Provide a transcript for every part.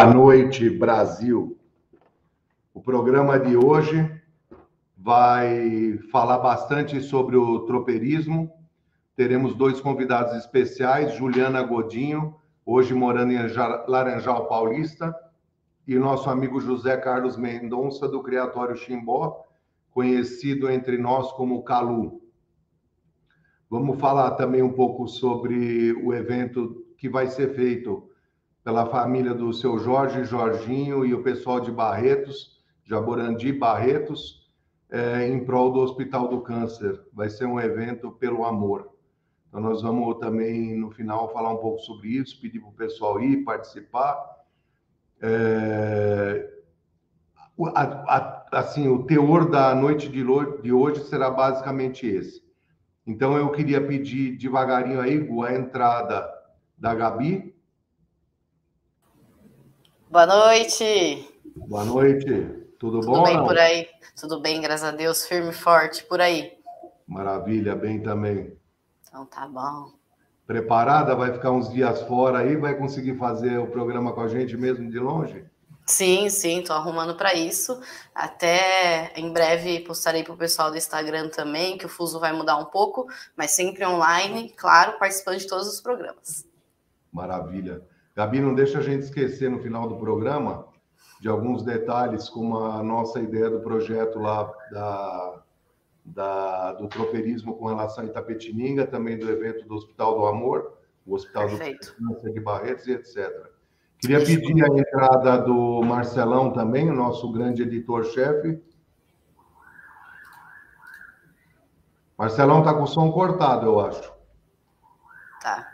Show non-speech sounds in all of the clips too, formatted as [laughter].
Boa noite, Brasil. O programa de hoje vai falar bastante sobre o tropeirismo. Teremos dois convidados especiais, Juliana Godinho, hoje morando em Laranjal Paulista, e nosso amigo José Carlos Mendonça, do Criatório Chimbó, conhecido entre nós como Calu. Vamos falar também um pouco sobre o evento que vai ser feito pela família do seu Jorge Jorginho e o pessoal de Barretos, Jaborandi Barretos, é, em prol do Hospital do Câncer. Vai ser um evento pelo amor. Então, nós vamos também, no final, falar um pouco sobre isso, pedir para o pessoal ir participar. É, a, a, assim, o teor da noite de, de hoje será basicamente esse. Então, eu queria pedir devagarinho aí, a entrada da Gabi, Boa noite. Boa noite. Tudo, Tudo bom? Tudo bem não? por aí? Tudo bem, graças a Deus, firme e forte por aí. Maravilha, bem também. Então tá bom. Preparada? Vai ficar uns dias fora aí? Vai conseguir fazer o programa com a gente mesmo de longe? Sim, sim, tô arrumando para isso. Até em breve postarei para o pessoal do Instagram também, que o fuso vai mudar um pouco, mas sempre online, claro, participando de todos os programas. Maravilha. Gabi, não deixa a gente esquecer no final do programa de alguns detalhes, como a nossa ideia do projeto lá da, da, do tropeirismo com relação a Itapetininga, também do evento do Hospital do Amor, o Hospital Perfeito. do de Barretos e etc. Queria pedir a entrada do Marcelão também, o nosso grande editor-chefe. Marcelão está com o som cortado, eu acho. Tá.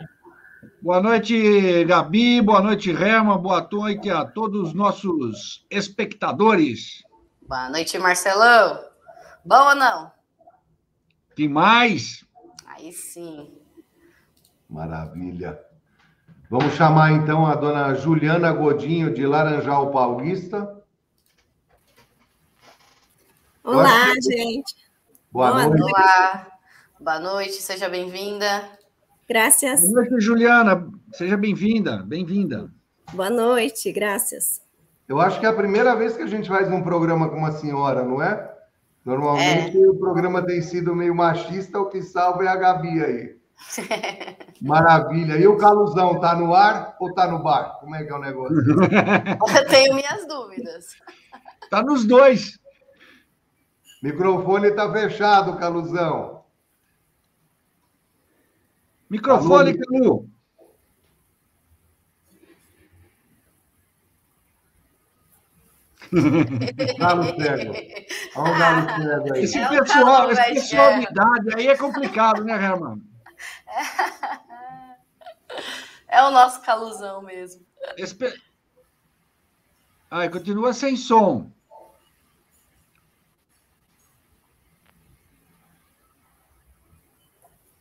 Boa noite, Gabi. Boa noite, Herman. Boa noite a todos os nossos espectadores. Boa noite, Marcelão. Bom ou não? Que mais? Aí sim. Maravilha. Vamos chamar então a dona Juliana Godinho, de Laranjal Paulista. Olá, gente. Boa, Boa noite. Olá. Boa noite, seja bem-vinda. Graças. Boa noite, Juliana. Seja bem-vinda, bem-vinda. Boa noite, graças. Eu acho que é a primeira vez que a gente faz um programa com uma senhora, não é? Normalmente é. o programa tem sido meio machista, o que salva é a Gabi aí. [laughs] Maravilha. E o Caluzão, tá no ar ou tá no bar? Como é que é o negócio? [laughs] Eu tenho minhas dúvidas. Tá nos dois. Microfone tá fechado, Caluzão. Microfone, Calu. [laughs] Galo cego. Olha o galo [laughs] cego aí. Esse pessoal, esse pessoal de idade aí é complicado, né, Herman? [laughs] É o nosso caluzão mesmo. Esse... Ai, continua sem som.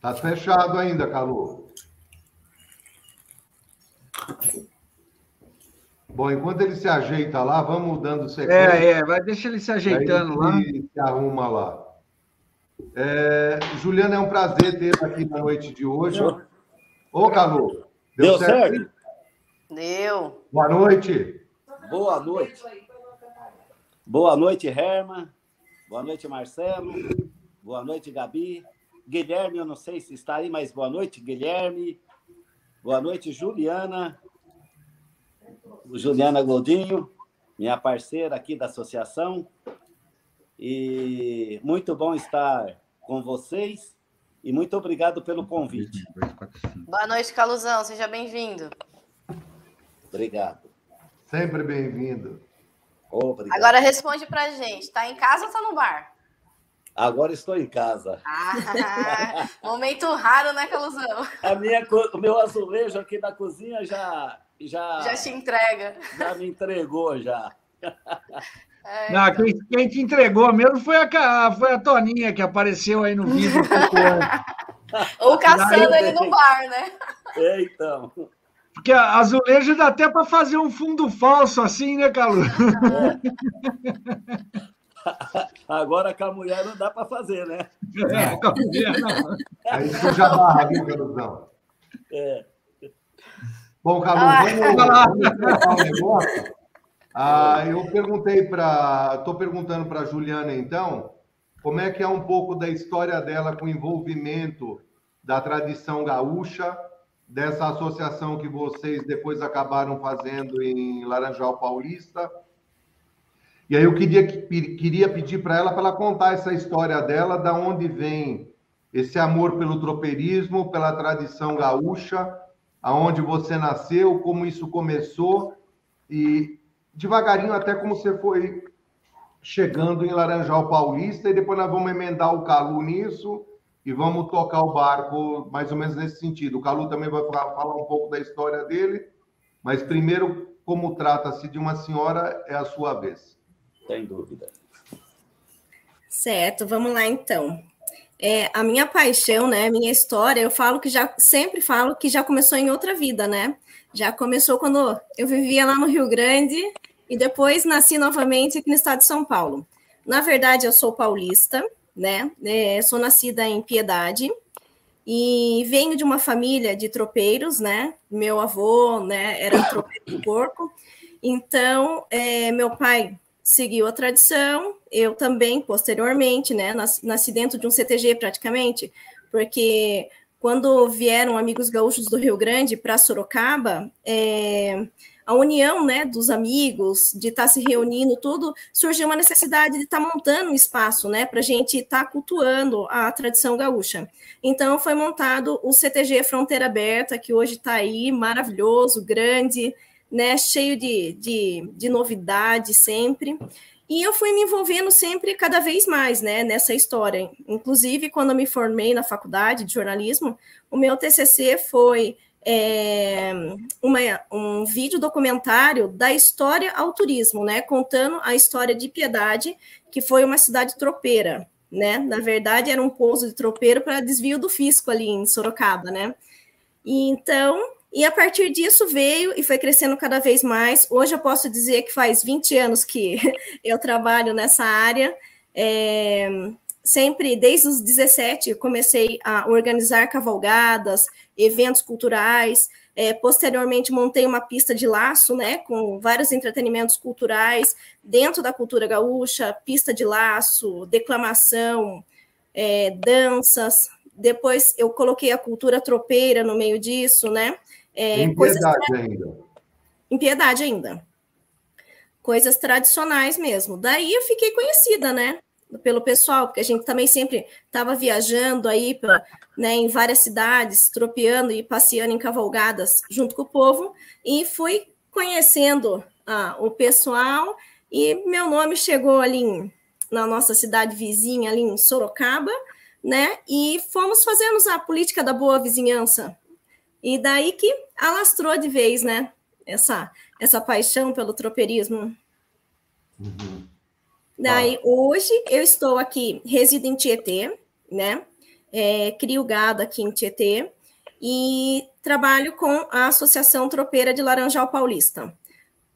Tá fechado ainda, Calu. Bom, enquanto ele se ajeita lá, vamos dando sequência. É, é, vai, deixa ele se ajeitando lá. Se arruma lá. É, Juliana, é um prazer ter aqui na noite de hoje. Ô, Calu, deu, deu certo? certo? Deu. Boa noite. Boa noite. Boa noite, Herman. Boa noite, Marcelo. Boa noite, Gabi. Guilherme, eu não sei se está aí, mas boa noite, Guilherme. Boa noite, Juliana. Juliana Godinho, minha parceira aqui da associação. E muito bom estar com vocês e muito obrigado pelo convite. Boa noite, Caluzão, seja bem-vindo. Obrigado. Sempre bem-vindo. Obrigado. Agora responde pra gente, está em casa ou está no bar? Agora estou em casa. Ah, [laughs] momento raro, né, Caluzão? A minha, o meu azulejo aqui na cozinha já. Já, já te entrega. Já me entregou, já. É, Não, então. quem, quem, te entregou mesmo foi a, foi a Toninha, que apareceu aí no vídeo. [laughs] Ou caçando ele no bar, né? É, então. Porque a azulejo dá até para fazer um fundo falso assim, né, Calu? É. [laughs] Agora com a mulher não dá para fazer, né? É, com a mulher não. Aí suja a barra, viu, Caruzão? É. Bom, Calu, ah. vamos lá. um negócio. Ah, eu perguntei para. Estou perguntando para a Juliana, então, como é que é um pouco da história dela com o envolvimento da tradição gaúcha, dessa associação que vocês depois acabaram fazendo em Laranjal Paulista. E aí eu queria, queria pedir para ela para ela contar essa história dela, da onde vem esse amor pelo tropeirismo, pela tradição gaúcha, aonde você nasceu, como isso começou e devagarinho até como você foi chegando em Laranjal Paulista e depois nós vamos emendar o Calu nisso e vamos tocar o barco mais ou menos nesse sentido. O Calu também vai falar um pouco da história dele, mas primeiro, como trata-se de uma senhora, é a sua vez. Sem dúvida. Certo, vamos lá então. É, a minha paixão, né, minha história, eu falo que já sempre falo que já começou em outra vida, né? Já começou quando eu vivia lá no Rio Grande e depois nasci novamente aqui no estado de São Paulo. Na verdade, eu sou paulista, né? É, sou nascida em Piedade e venho de uma família de tropeiros, né? Meu avô, né, era tropeiro de porco. Então, é, meu pai seguiu a tradição, eu também, posteriormente, né? Nasci, dentro de um CTG praticamente, porque quando vieram amigos gaúchos do Rio Grande para Sorocaba, é, a união né, dos amigos, de estar tá se reunindo, tudo, surgiu uma necessidade de estar tá montando um espaço né, para a gente estar tá cultuando a tradição gaúcha. Então, foi montado o CTG Fronteira Aberta, que hoje está aí, maravilhoso, grande, né, cheio de, de, de novidade sempre. E eu fui me envolvendo sempre cada vez mais né, nessa história. Inclusive, quando eu me formei na faculdade de jornalismo, o meu TCC foi é, uma, um vídeo documentário da história ao turismo, né, contando a história de Piedade, que foi uma cidade tropeira, né? Na verdade, era um pouso de tropeiro para desvio do fisco ali em Sorocaba, né? E então, e a partir disso veio e foi crescendo cada vez mais. Hoje eu posso dizer que faz 20 anos que [laughs] eu trabalho nessa área. É, sempre, desde os 17, comecei a organizar cavalgadas, eventos culturais. É, posteriormente, montei uma pista de laço, né, com vários entretenimentos culturais dentro da cultura gaúcha, pista de laço, declamação, é, danças. Depois, eu coloquei a cultura tropeira no meio disso, né? É, em piedade ainda. Em piedade ainda. Coisas tradicionais mesmo. Daí eu fiquei conhecida, né? pelo pessoal, porque a gente também sempre estava viajando aí pra, né, em várias cidades, tropeando e passeando em cavalgadas junto com o povo, e fui conhecendo ah, o pessoal, e meu nome chegou ali em, na nossa cidade vizinha, ali em Sorocaba, né, e fomos fazendo a política da boa vizinhança, e daí que alastrou de vez, né, essa, essa paixão pelo tropeirismo. Uhum. Daí, hoje, eu estou aqui, resido em Tietê, né? É, crio gado aqui em Tietê e trabalho com a Associação Tropeira de Laranjal Paulista.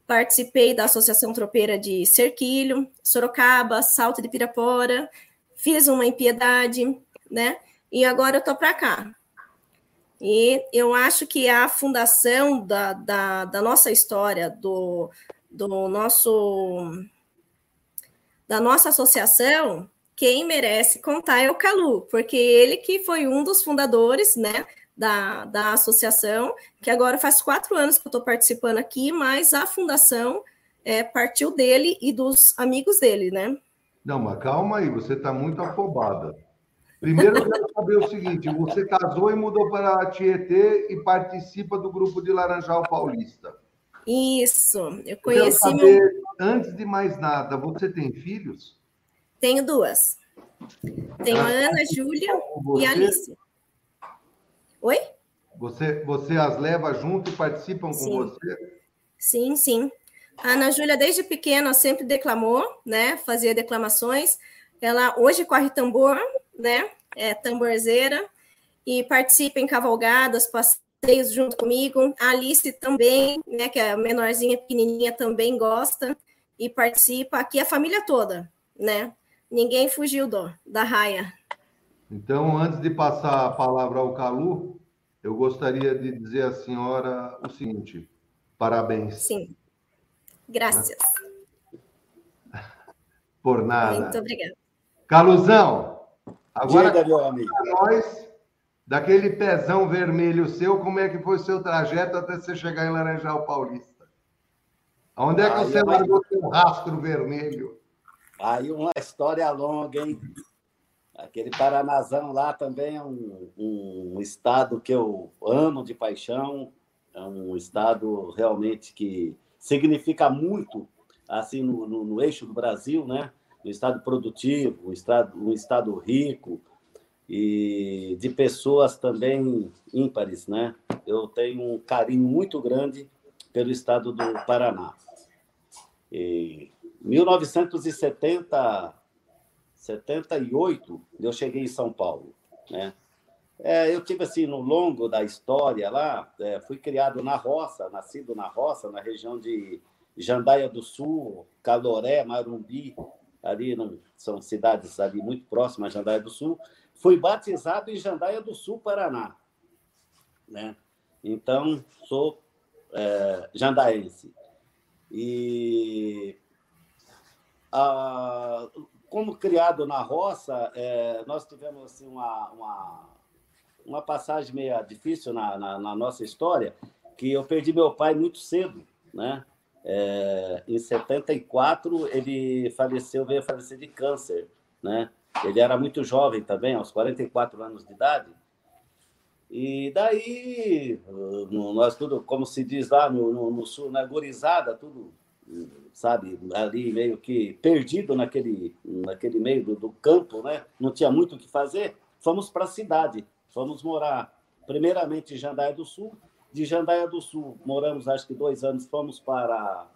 Participei da Associação Tropeira de Cerquilho, Sorocaba, Salto de Pirapora, fiz uma impiedade, né? E agora eu tô para cá. E eu acho que a fundação da, da, da nossa história, do, do nosso da nossa associação, quem merece contar é o Calu, porque ele que foi um dos fundadores, né, da, da associação, que agora faz quatro anos que eu estou participando aqui, mas a fundação é, partiu dele e dos amigos dele, né? Não, mas calma aí, você está muito afobada. Primeiro, eu quero saber o seguinte: você casou e mudou para Tietê e participa do grupo de Laranjal Paulista. Isso, eu conheci. Eu saber, meu... Antes de mais nada, você tem filhos? Tenho duas. Tenho ah, a Ana, Júlia e a Alice. Oi? Você, você as leva junto e participam sim. com você? Sim, sim. A Ana Júlia, desde pequena, sempre declamou, né? Fazia declamações. Ela hoje corre tambor, né? É tamborzeira e participa em cavalgadas, passeios junto comigo. A Alice também, né, que é a menorzinha, pequenininha, também gosta e participa. Aqui a família toda, né? Ninguém fugiu do, da raia. Então, antes de passar a palavra ao Calu, eu gostaria de dizer à senhora o seguinte: parabéns. Sim. Graças. Por nada. Muito obrigada. Caluzão, agora Diga, meu amigo. nós, daquele pezão vermelho seu, como é que foi o seu trajeto até você chegar em Laranjal Paulista? Onde é que Aí você é mais- largou seu rastro vermelho? Aí uma história longa, hein? Aquele Paranazão lá também é um, um estado que eu amo de paixão, é um estado realmente que significa muito assim no, no- no eixo do Brasil, né? Um estado produtivo, um estado, um estado rico e de pessoas também ímpares, né? Eu tenho um carinho muito grande pelo estado do Paraná. E 1970 78, eu cheguei em São Paulo, né? É, eu tive assim no longo da história lá, é, fui criado na roça, nascido na roça, na região de Jandaia do Sul, Caloré, Marumbi, ali não, são cidades ali muito próximas a Jandaia do Sul. Fui batizado em Jandaia do Sul, Paraná, né? Então sou é, jandaense e ah, como criado na roça, é, nós tivemos assim, uma, uma, uma passagem meio difícil na, na, na, nossa história, que eu perdi meu pai muito cedo, né? É, em 74, ele faleceu, veio a falecer de câncer, né? Ele era muito jovem também, aos 44 anos de idade. E daí, nós tudo, como se diz lá no, no, no sul, na gurizada, tudo sabe, ali meio que perdido naquele, naquele meio do, do campo, né? Não tinha muito o que fazer. Fomos para a cidade, fomos morar primeiramente em Jandaia do Sul. De Jandaia do Sul, moramos acho que dois anos, fomos para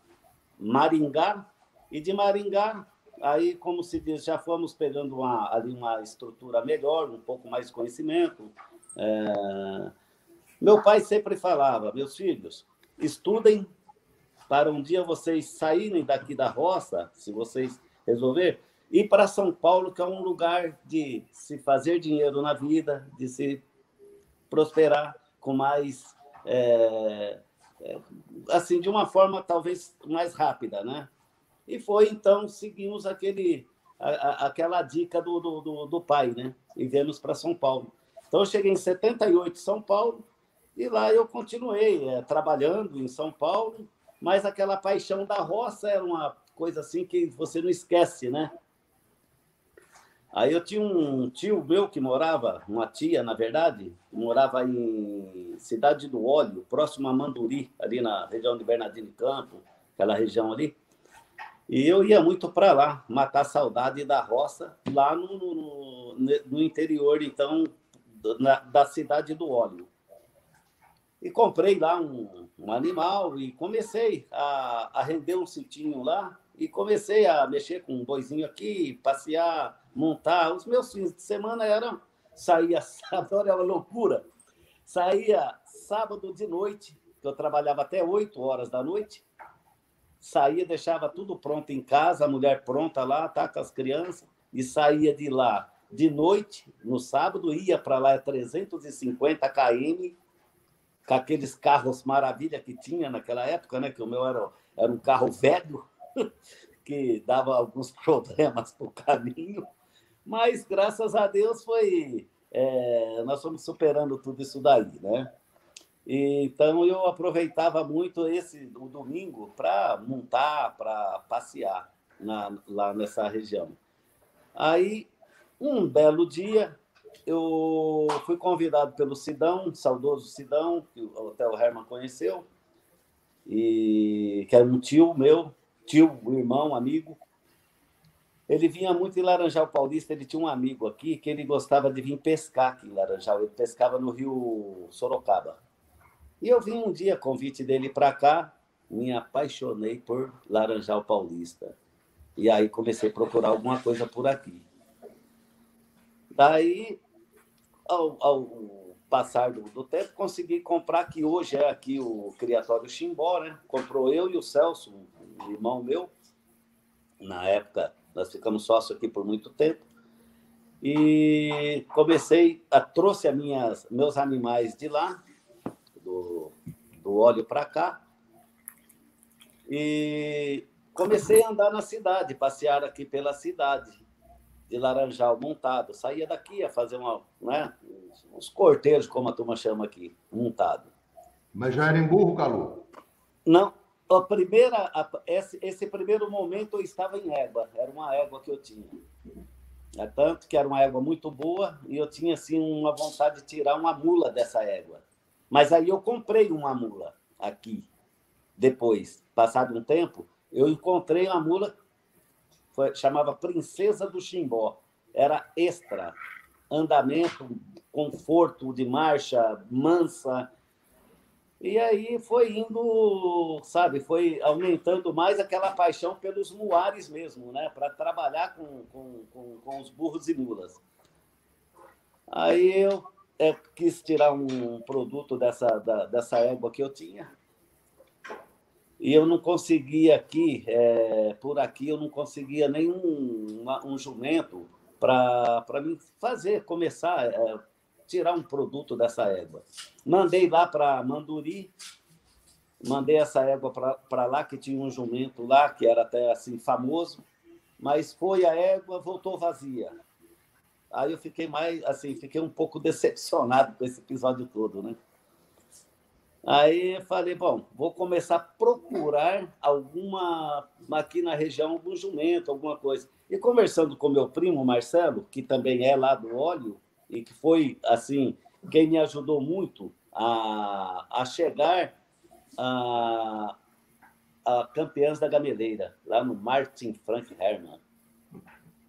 Maringá. E de Maringá, aí, como se diz, já fomos pegando uma, ali uma estrutura melhor, um pouco mais de conhecimento. É... Meu pai sempre falava, meus filhos, estudem para um dia vocês saírem daqui da roça, se vocês resolver, ir para São Paulo, que é um lugar de se fazer dinheiro na vida, de se prosperar com mais. É, é, assim, de uma forma talvez mais rápida, né? E foi então, seguimos aquele, a, a, aquela dica do, do, do, pai, né? E viemos para São Paulo. Então, eu cheguei em 78 em São Paulo, e lá eu continuei é, trabalhando em São Paulo, mas aquela paixão da roça era uma coisa assim que você não esquece, né? Aí eu tinha um tio meu que morava, uma tia, na verdade, morava em Cidade do Óleo, próximo a Manduri, ali na região de Bernardino Campo, aquela região ali. E eu ia muito para lá, matar saudade da roça, lá no, no, no interior, então, na, da Cidade do Óleo. E comprei lá um, um animal e comecei a, a, render um sitinho lá e comecei a mexer com um boizinho aqui, passear, montar. Os meus fins de semana eram saía sábado, [laughs] era uma loucura. Saía sábado de noite, que eu trabalhava até 8 horas da noite. Saía, deixava tudo pronto em casa, a mulher pronta lá, tá com as crianças, e saía de lá de noite, no sábado, ia para lá 350 km, com aqueles carros maravilha que tinha naquela época, né? Que o meu era, era um carro velho, [laughs] que dava alguns [laughs] problemas para o caminho, mas graças a Deus foi. É, nós fomos superando tudo isso daí, né? E, então eu aproveitava muito esse o domingo para montar, para passear na, lá nessa região. Aí, um belo dia, eu fui convidado pelo Sidão, saudoso Sidão, que o Herman conheceu, e que era um tio meu, tio, irmão, amigo. Ele vinha muito em Laranjal Paulista, ele tinha um amigo aqui que ele gostava de vir pescar aqui em Laranjal, ele pescava no rio Sorocaba. E eu vim um dia, convite dele para cá, me apaixonei por Laranjal Paulista. E aí comecei a procurar alguma coisa por aqui. Daí, ao, ao passar do, do, tempo, consegui comprar, que hoje é aqui o Criatório Chimbó, né? Comprou eu e o Celso, um irmão meu. Na época, nós ficamos sócios aqui por muito tempo. E comecei, a, trouxe as minhas, meus animais de lá, do, do óleo para cá, e comecei a andar na cidade, passear aqui pela cidade, de Laranjal montado. Saía daqui a fazer uma, né, uns corteiros, como a turma chama aqui, montado. Mas já era em burro, Calu? Não. A primeira, a, esse, esse primeiro momento eu estava em égua, era uma égua que eu tinha. É tanto que era uma égua muito boa e eu tinha assim uma vontade de tirar uma mula dessa égua. Mas aí eu comprei uma mula aqui. Depois, passado um tempo, eu encontrei uma mula foi, chamava Princesa do Chimbó. Era extra, andamento, conforto de marcha, mansa. E aí foi indo, sabe, foi aumentando mais aquela paixão pelos muares mesmo, né? Para trabalhar com, com, com, com, os burros e mulas. Aí eu é, quis tirar um produto dessa, da, dessa égua que eu tinha. E eu não conseguia aqui, é, por aqui, eu não conseguia nenhum um jumento para mim fazer, começar, é, tirar um produto dessa égua. Mandei lá para Manduri, mandei essa égua para lá, que tinha um jumento lá, que era até assim famoso, mas foi a égua, voltou vazia. Aí eu fiquei mais, assim, fiquei um pouco decepcionado com esse episódio todo, né? Aí falei, bom, vou começar a procurar alguma, aqui na região, algum jumento, alguma coisa. E conversando com meu primo Marcelo, que também é lá do óleo, e que foi, assim, quem me ajudou muito a, a chegar a, a Campeãs da Gameleira, lá no Martin Frank Hermann.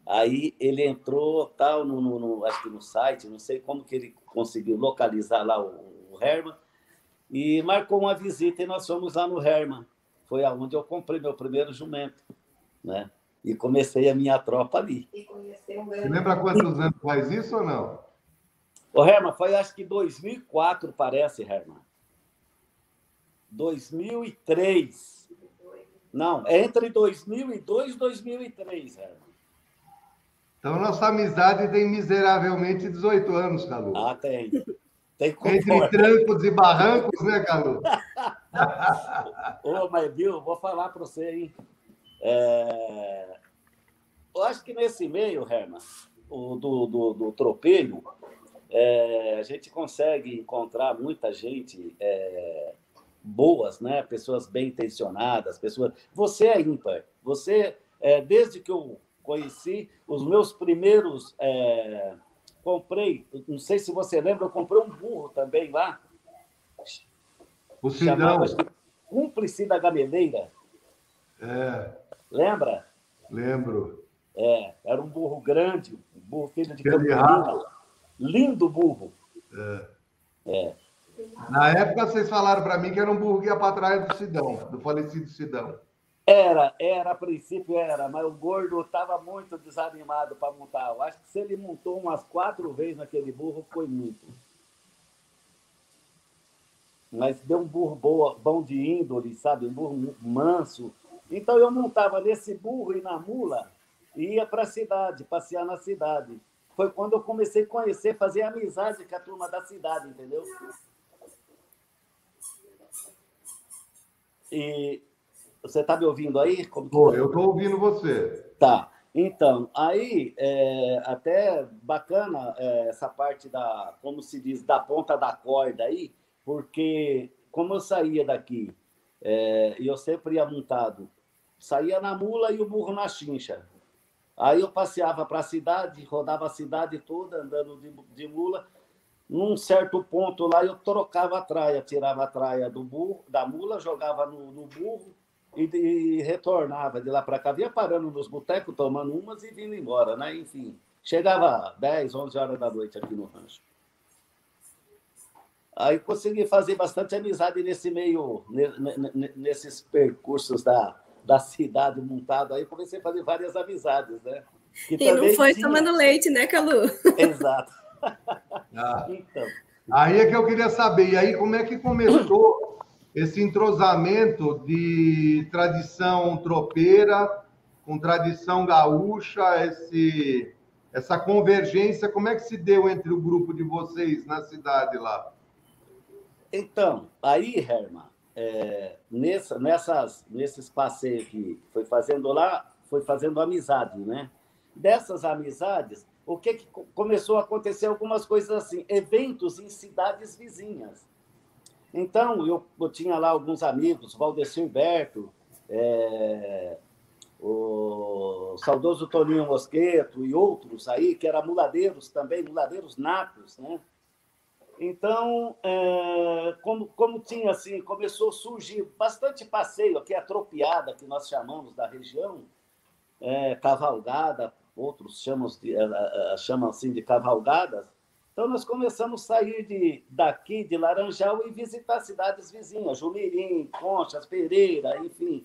Aí ele entrou tal no, no, no, acho que no site, não sei como que ele conseguiu localizar lá o, o Herman e marcou uma visita e nós fomos lá no Herman. Foi aonde eu comprei meu primeiro jumento, né? E comecei a minha tropa ali. Você lembra quantos anos faz isso ou não? O Herman, foi acho que 2004, parece, Herman. 2003. Não, é entre 2002 e 2003, Herman. Então, nossa amizade tem miseravelmente 18 anos, Calu. Ah, tem. tem Entre trancos e barrancos, né, Calu? [laughs] Ô, mas viu, vou falar para você, hein? É... Eu acho que nesse meio, Herman, o do, do, do tropeiro, é, a gente consegue encontrar muita gente é, boas, né? Pessoas bem intencionadas, pessoas. Você é ímpar. Você, é, desde que eu conheci, os meus primeiros é, comprei, não sei se você lembra, eu comprei um burro também lá. O Cidão. Cúmplice da Gameleira. É. Lembra? Lembro. É, era um burro grande, um burro filho de Campinas. Lindo burro. É. é. Na época, vocês falaram para mim que era um burro que ia para trás do Sidão, do falecido Sidão. Era, era, a princípio era, mas o gordo estava muito desanimado para montar. Eu acho que se ele montou umas quatro vezes naquele burro, foi muito. Mas deu um burro boa, bom de índole, sabe? Um burro manso. Então eu montava nesse burro e na mula e ia para a cidade, passear na cidade foi quando eu comecei a conhecer, fazer amizade com a turma da cidade, entendeu? E você está me ouvindo aí? Como Pô, eu estou ouvindo você. Tá. Então, aí, é, até bacana é, essa parte da, como se diz, da ponta da corda aí, porque como eu saía daqui, é, e eu sempre ia montado, saía na mula e o burro na chincha. Aí eu passeava para a cidade, rodava a cidade toda, andando de, de mula. Num certo ponto lá, eu trocava a traia, tirava a traia do burro, da mula, jogava no, no burro e, e, retornava de lá para cá. Via parando nos botecos, tomando umas e vindo embora, né? Enfim, chegava 10, 11 horas da noite aqui no rancho. Aí consegui fazer bastante amizade nesse meio, nesses percursos da, da cidade montado aí, comecei a fazer várias amizades, né? Que e não foi tinha... tomando leite, né, Calu? Exato. [laughs] Ah. Então. Aí é que eu queria saber, e aí como é que começou esse entrosamento de tradição tropeira com tradição gaúcha, esse, essa convergência, como é que se deu entre o grupo de vocês na cidade lá? Então, aí, Herman, é, nessa, nessas, nesses passeios que foi fazendo lá, foi fazendo amizade, né? Dessas amizades, o que, que começou a acontecer algumas coisas assim, eventos em cidades vizinhas. Então, eu, eu tinha lá alguns amigos, Valdecir Berto, é, o saudoso Toninho Mosqueto e outros aí, que eram muladeiros também, muladeiros natos, né? Então, é, como, como tinha assim, começou a surgir bastante passeio aqui, atropiada, que nós chamamos da região, é, cavalgada, outros chamam, de, é, é, chamam assim de cavalgadas. Então, nós começamos a sair de, daqui, de Laranjal, e visitar cidades vizinhas, Jumirim, Conchas, Pereira, enfim.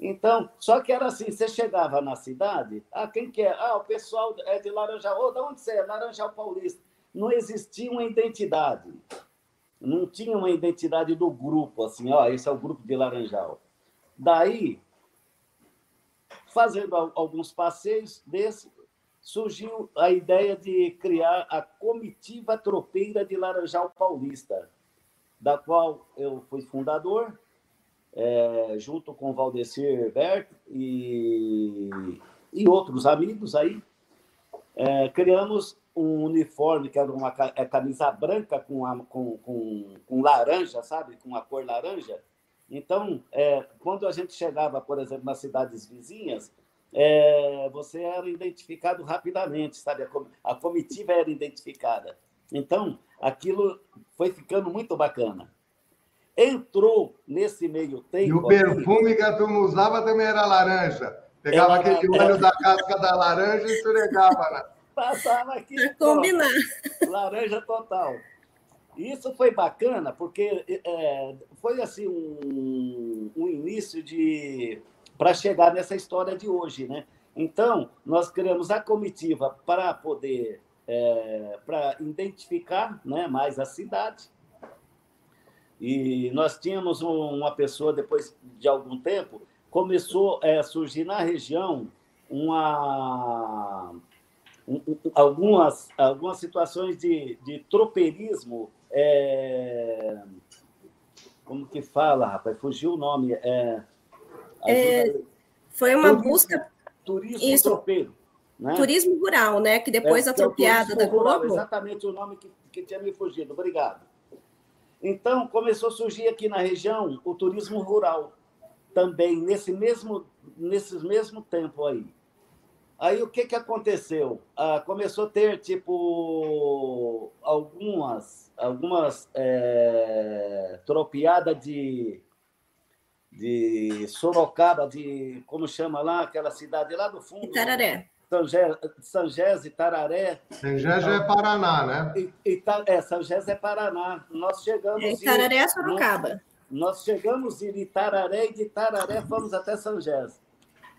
Então, só que era assim, você chegava na cidade, ah, quem que é? Ah, o pessoal é de Laranjal. Oh, de onde você é? Laranjal Paulista não existia uma identidade. Não tinha uma identidade do grupo, assim, ó, esse é o grupo de Laranjal. Daí, fazendo alguns passeios desse, surgiu a ideia de criar a comitiva tropeira de Laranjal Paulista, da qual eu fui fundador, é, junto com Valdecir Berto e, e outros amigos aí. É, criamos um uniforme que era uma é camisa branca com, a, com, com, com, laranja, sabe? Com a cor laranja. Então, é, quando a gente chegava, por exemplo, nas cidades vizinhas, é, você era identificado rapidamente, sabe? A, a comitiva era identificada. Então, aquilo foi ficando muito bacana. Entrou nesse meio tempo. E o perfume que a turma usava também era laranja. Pegava era, aquele óleo da casca da laranja e esfregava. Passava aqui. Pra combinar. laranja total. Isso foi bacana, porque é, foi assim um, um início de para chegar nessa história de hoje, né? Então nós criamos a comitiva para poder é, para identificar, né, mais a cidade. E nós tínhamos uma pessoa depois de algum tempo começou é, a surgir na região uma algumas, algumas situações de, de tropeirismo. É... Como que fala, rapaz? Fugiu o nome. É... É, foi uma turismo, busca. Turismo Isso. tropeiro. Né? Turismo rural, né? Que depois é, atropiada da Globo. Exatamente o nome que, que tinha me fugido. Obrigado. Então, começou a surgir aqui na região o turismo rural, também nesse mesmo, nesse mesmo tempo aí. Aí o que, que aconteceu? Ah, começou a ter tipo algumas algumas é, tropiadas de de Sorocaba, de como chama lá aquela cidade lá do fundo? Tararé. São Gés e Tararé. São Gés é Paraná, né? E, e, é, São Gés é Paraná. Nós chegamos. É, Tararé é Sorocaba. Nós, nós chegamos em Itararé e de Tararé fomos até São Gés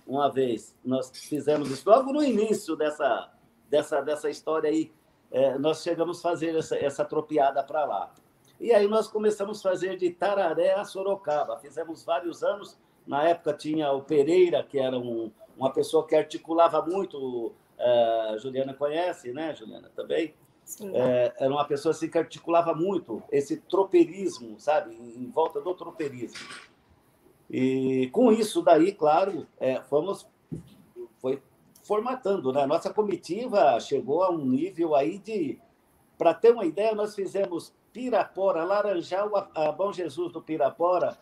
uma vez. Nós fizemos isso logo no início dessa, dessa, dessa história aí. É, nós chegamos a fazer essa, essa tropiada para lá. E aí nós começamos a fazer de Tararé a Sorocaba. Fizemos vários anos. Na época tinha o Pereira, que era um, uma pessoa que articulava muito. Uh, Juliana conhece, né, Juliana? Também. É, era uma pessoa assim, que articulava muito esse tropeirismo, sabe? Em, em volta do tropeirismo. E com isso daí, claro, é, fomos foi formatando, né? Nossa comitiva chegou a um nível aí de, para ter uma ideia, nós fizemos Pirapora, Laranjal, a Bom Jesus do Pirapora,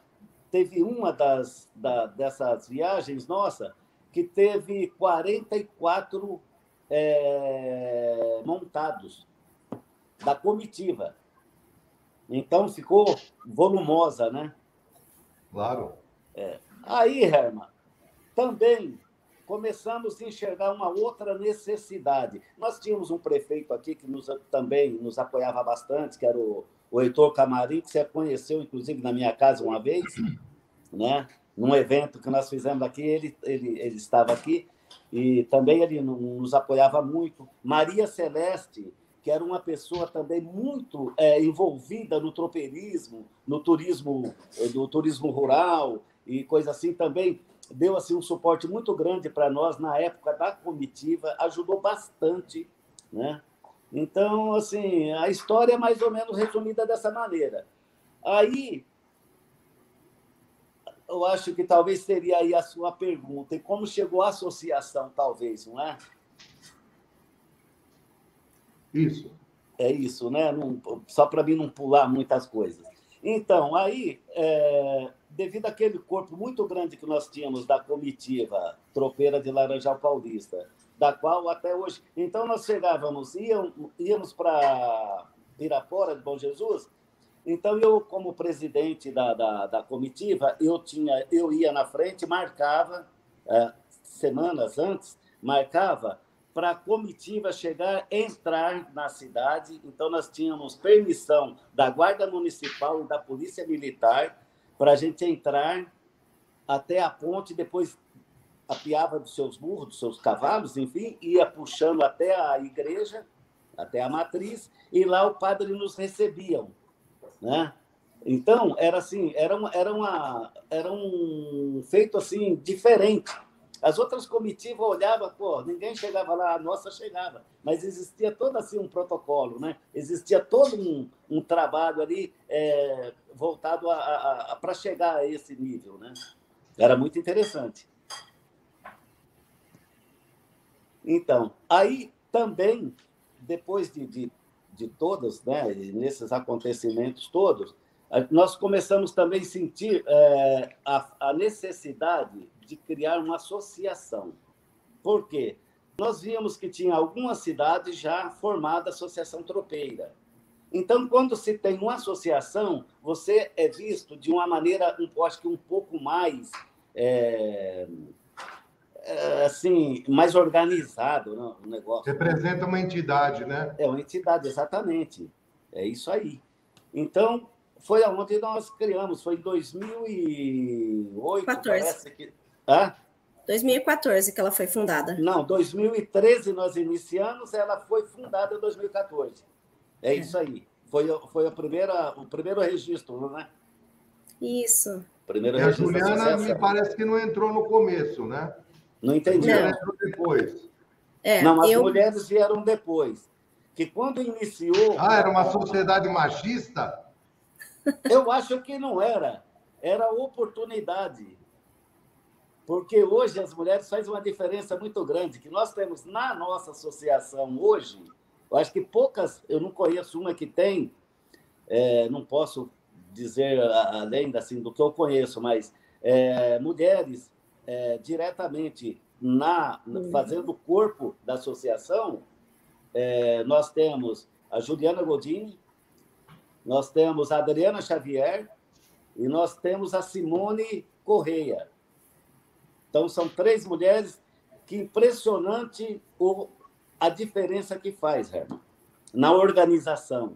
teve uma das da, dessas viagens nossa que teve 44 é, montados da comitiva. Então ficou volumosa, né? Claro. É. Aí, Herman, também começamos a enxergar uma outra necessidade. Nós tínhamos um prefeito aqui que nos, também nos apoiava bastante, que era o, o Heitor Camarim, que você conheceu, inclusive, na minha casa uma vez, [clears throat] né? num evento que nós fizemos aqui, ele, ele, ele estava aqui, e também ele nos apoiava muito. Maria Celeste, que era uma pessoa também muito é, envolvida no tropeirismo, no turismo, no turismo rural, e coisa assim também. deu assim um suporte muito grande para nós na época da comitiva, ajudou bastante, né? Então, assim, a história é mais ou menos resumida dessa maneira. Aí, eu acho que talvez seria aí a sua pergunta. E como chegou a associação, talvez, não é? Isso. É isso, né? Não, só para mim não pular muitas coisas. Então, aí, é, devido àquele corpo muito grande que nós tínhamos da comitiva tropeira de Laranjal Paulista, da qual até hoje. Então, nós chegávamos, íamos, para Pirapora de Bom Jesus. Então, eu, como presidente da, da, da comitiva, eu, tinha, eu ia na frente, marcava, é, semanas antes, marcava para a comitiva chegar, entrar na cidade. Então, nós tínhamos permissão da Guarda Municipal e da Polícia Militar para a gente entrar até a ponte, depois apiava dos seus burros, dos seus cavalos, enfim, ia puxando até a igreja, até a matriz, e lá o padre nos recebiam, né? Então, era assim, era, uma, era, uma, era um feito assim diferente. As outras comitivas olhavam, pô, ninguém chegava lá, a nossa chegava. Mas existia todo assim um protocolo, né? Existia todo um, um trabalho ali é, voltado para chegar a esse nível, né? Era muito interessante. Então, aí também, depois de, de, de todos, né, nesses acontecimentos todos, nós começamos também a sentir é, a, a necessidade de criar uma associação. Por quê? Nós víamos que tinha algumas cidades já formada associação tropeira. Então, quando se tem uma associação, você é visto de uma maneira, um, acho que um pouco mais é, é, assim, mais organizado né, o negócio. Representa uma entidade, né? É uma entidade, exatamente. É isso aí. Então, foi aonde nós criamos, foi em 2008, 14. parece que... Hã? 2014 que ela foi fundada. Não, 2013 nós iniciamos, ela foi fundada em 2014. É, é. isso aí. Foi, foi a primeira, o primeiro registro, não é? Isso. Primeiro e a Juliana me parece que não entrou no começo, né? Não entendi. Não. depois. É, não, as eu... mulheres vieram depois. Que quando iniciou. Ah, era uma sociedade machista? Eu acho que não era. Era oportunidade. Porque hoje as mulheres fazem uma diferença muito grande. Que nós temos na nossa associação hoje, eu acho que poucas, eu não conheço uma que tem, é, não posso dizer além assim, do que eu conheço, mas é, mulheres é, diretamente na uhum. fazendo o corpo da associação, é, nós temos a Juliana Godini, nós temos a Adriana Xavier e nós temos a Simone Correia. Então, são três mulheres que impressionante o, a diferença que faz, Herman, na organização,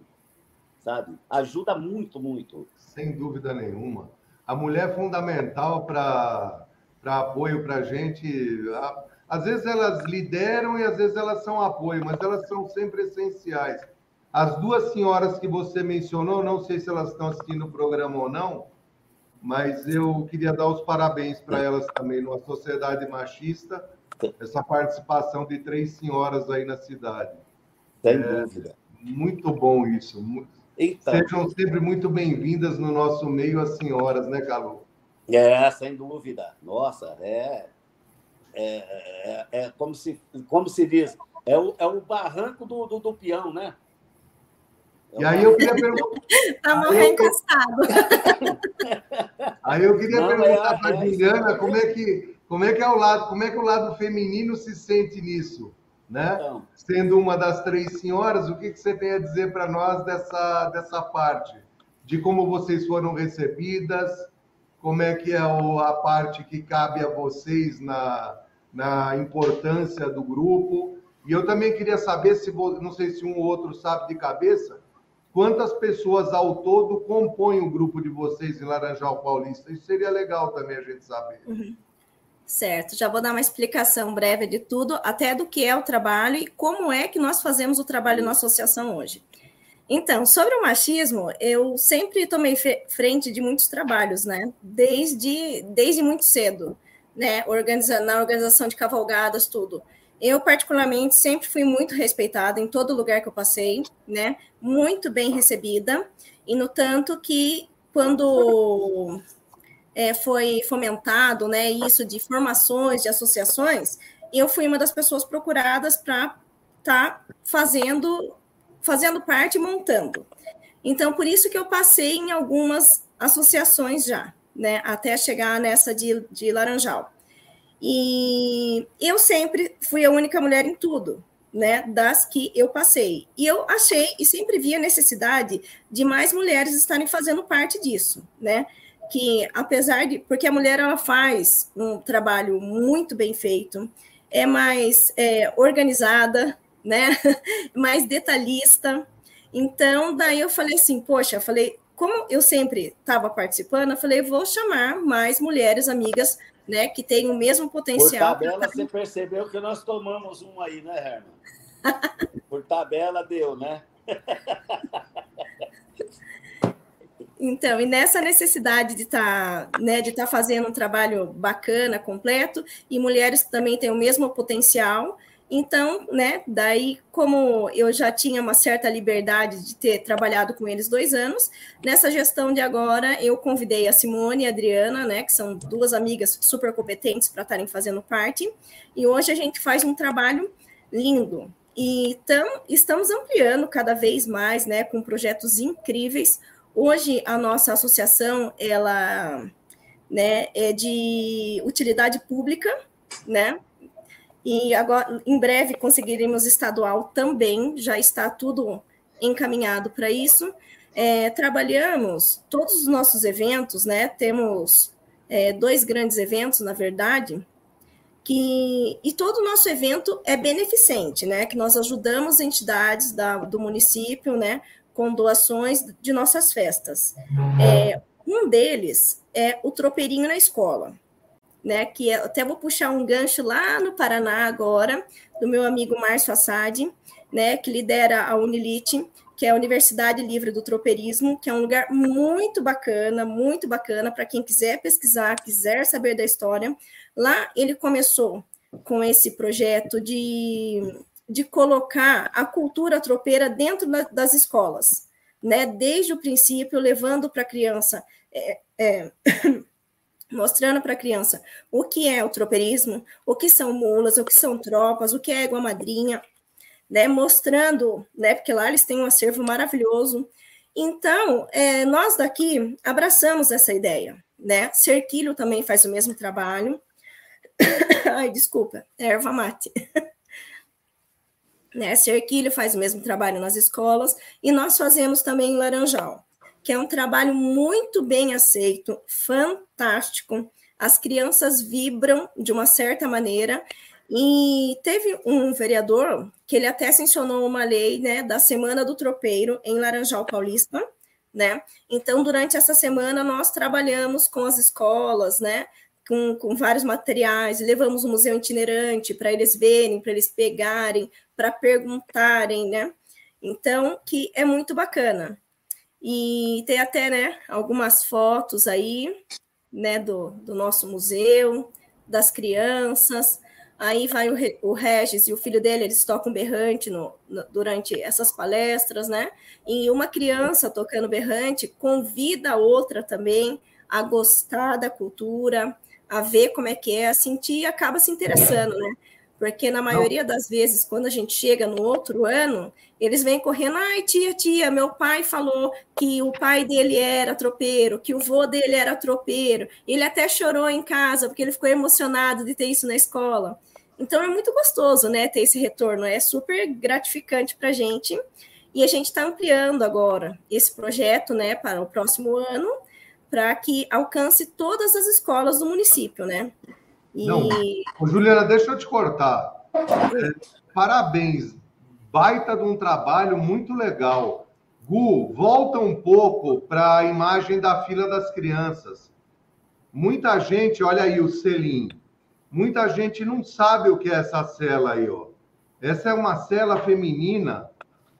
sabe? Ajuda muito, muito. Sem dúvida nenhuma. A mulher é fundamental para apoio para a gente. Às vezes elas lideram e às vezes elas são apoio, mas elas são sempre essenciais. As duas senhoras que você mencionou, não sei se elas estão assistindo o programa ou não, mas eu queria dar os parabéns para elas também numa sociedade machista, essa participação de três senhoras aí na cidade. Sem é, dúvida. Muito bom isso. Eita. Sejam sempre muito bem-vindas no nosso meio as senhoras, né, Calu? É, sem dúvida. Nossa, é, é, é, é, como, se, como se diz, é o, é o barranco do, do, do peão, né? E aí eu queria perguntar. [laughs] Encostado. [laughs] Aí eu queria Não, perguntar é, para a Juliana como é que como é que é o lado, como é que o lado feminino se sente nisso, né? Então, Sendo uma das três senhoras, o que, que você tem a dizer para nós dessa dessa parte, de como vocês foram recebidas, como é que é a parte que cabe a vocês na, na importância do grupo. E eu também queria saber se, não sei se um ou outro sabe de cabeça, quantas pessoas ao todo compõem o grupo de vocês em Laranjal Paulista. Isso seria legal também a gente saber. Uhum. Certo, já vou dar uma explicação breve de tudo, até do que é o trabalho e como é que nós fazemos o trabalho na associação hoje. Então, sobre o machismo, eu sempre tomei frente de muitos trabalhos, né? Desde, desde muito cedo. né, organizando na organização de cavalgadas, tudo. Eu, particularmente, sempre fui muito respeitada em todo lugar que eu passei, né? Muito bem recebida. E no tanto que, quando é, foi fomentado, né, isso de formações, de associações, eu fui uma das pessoas procuradas para estar tá fazendo, fazendo parte e montando. Então, por isso que eu passei em algumas associações já, né, até chegar nessa de, de Laranjal. E eu sempre fui a única mulher em tudo, né, das que eu passei. E eu achei e sempre vi a necessidade de mais mulheres estarem fazendo parte disso, né? Que apesar de, porque a mulher ela faz um trabalho muito bem feito, é mais é, organizada, né? [laughs] mais detalhista. Então, daí eu falei assim, poxa, eu falei, como eu sempre estava participando, eu falei, vou chamar mais mulheres amigas né, que tem o mesmo potencial. Por tabela, você percebeu que nós tomamos um aí, né, Herman? [laughs] Por tabela deu, né? [laughs] Então, e nessa necessidade de estar tá, né, de tá fazendo um trabalho bacana, completo, e mulheres também têm o mesmo potencial, então, né, daí, como eu já tinha uma certa liberdade de ter trabalhado com eles dois anos, nessa gestão de agora, eu convidei a Simone e a Adriana, né, que são duas amigas super competentes para estarem fazendo parte, e hoje a gente faz um trabalho lindo. E tam, estamos ampliando cada vez mais, né, com projetos incríveis. Hoje, a nossa associação, ela né, é de utilidade pública, né? E agora, em breve, conseguiremos estadual também, já está tudo encaminhado para isso. É, trabalhamos todos os nossos eventos, né? Temos é, dois grandes eventos, na verdade, que e todo o nosso evento é beneficente, né? Que nós ajudamos entidades da, do município, né? Com doações de nossas festas. É, um deles é o tropeirinho na escola né? Que até vou puxar um gancho lá no Paraná agora, do meu amigo Márcio Assad, né? Que lidera a Unilite, que é a Universidade Livre do Tropeirismo, que é um lugar muito bacana, muito bacana para quem quiser pesquisar, quiser saber da história. Lá ele começou com esse projeto de, de colocar a cultura tropeira dentro das escolas, né? Desde o princípio, levando para a criança é, é, mostrando para a criança o que é o tropeirismo, o que são mulas, o que são tropas, o que é égua madrinha, né, mostrando, né, porque lá eles têm um acervo maravilhoso. Então, é, nós daqui abraçamos essa ideia, né? Cerquilho também faz o mesmo trabalho. [coughs] Ai, desculpa, é erva mate. [laughs] né? Cerquilho faz o mesmo trabalho nas escolas e nós fazemos também em Laranjal que é um trabalho muito bem aceito, fantástico. As crianças vibram de uma certa maneira. E teve um vereador que ele até sancionou uma lei né, da Semana do Tropeiro em Laranjal Paulista. Né? Então, durante essa semana, nós trabalhamos com as escolas, né? Com, com vários materiais, levamos o um museu itinerante para eles verem, para eles pegarem, para perguntarem, né? Então, que é muito bacana. E tem até né, algumas fotos aí né, do, do nosso museu, das crianças. Aí vai o, o Regis e o filho dele, eles tocam berrante no, no, durante essas palestras, né? E uma criança tocando berrante convida a outra também a gostar da cultura, a ver como é que é, a sentir e acaba se interessando, né? Porque na maioria das vezes, quando a gente chega no outro ano, eles vêm correndo, ai, tia, tia, meu pai falou que o pai dele era tropeiro, que o vô dele era tropeiro. Ele até chorou em casa, porque ele ficou emocionado de ter isso na escola. Então é muito gostoso, né, ter esse retorno, é super gratificante para a gente. E a gente está ampliando agora esse projeto, né, para o próximo ano, para que alcance todas as escolas do município, né? E... Não, Juliana, deixa eu te cortar. É, parabéns, baita de um trabalho muito legal. Gu, volta um pouco para a imagem da fila das crianças. Muita gente, olha aí o selim. Muita gente não sabe o que é essa cela aí, ó. Essa é uma cela feminina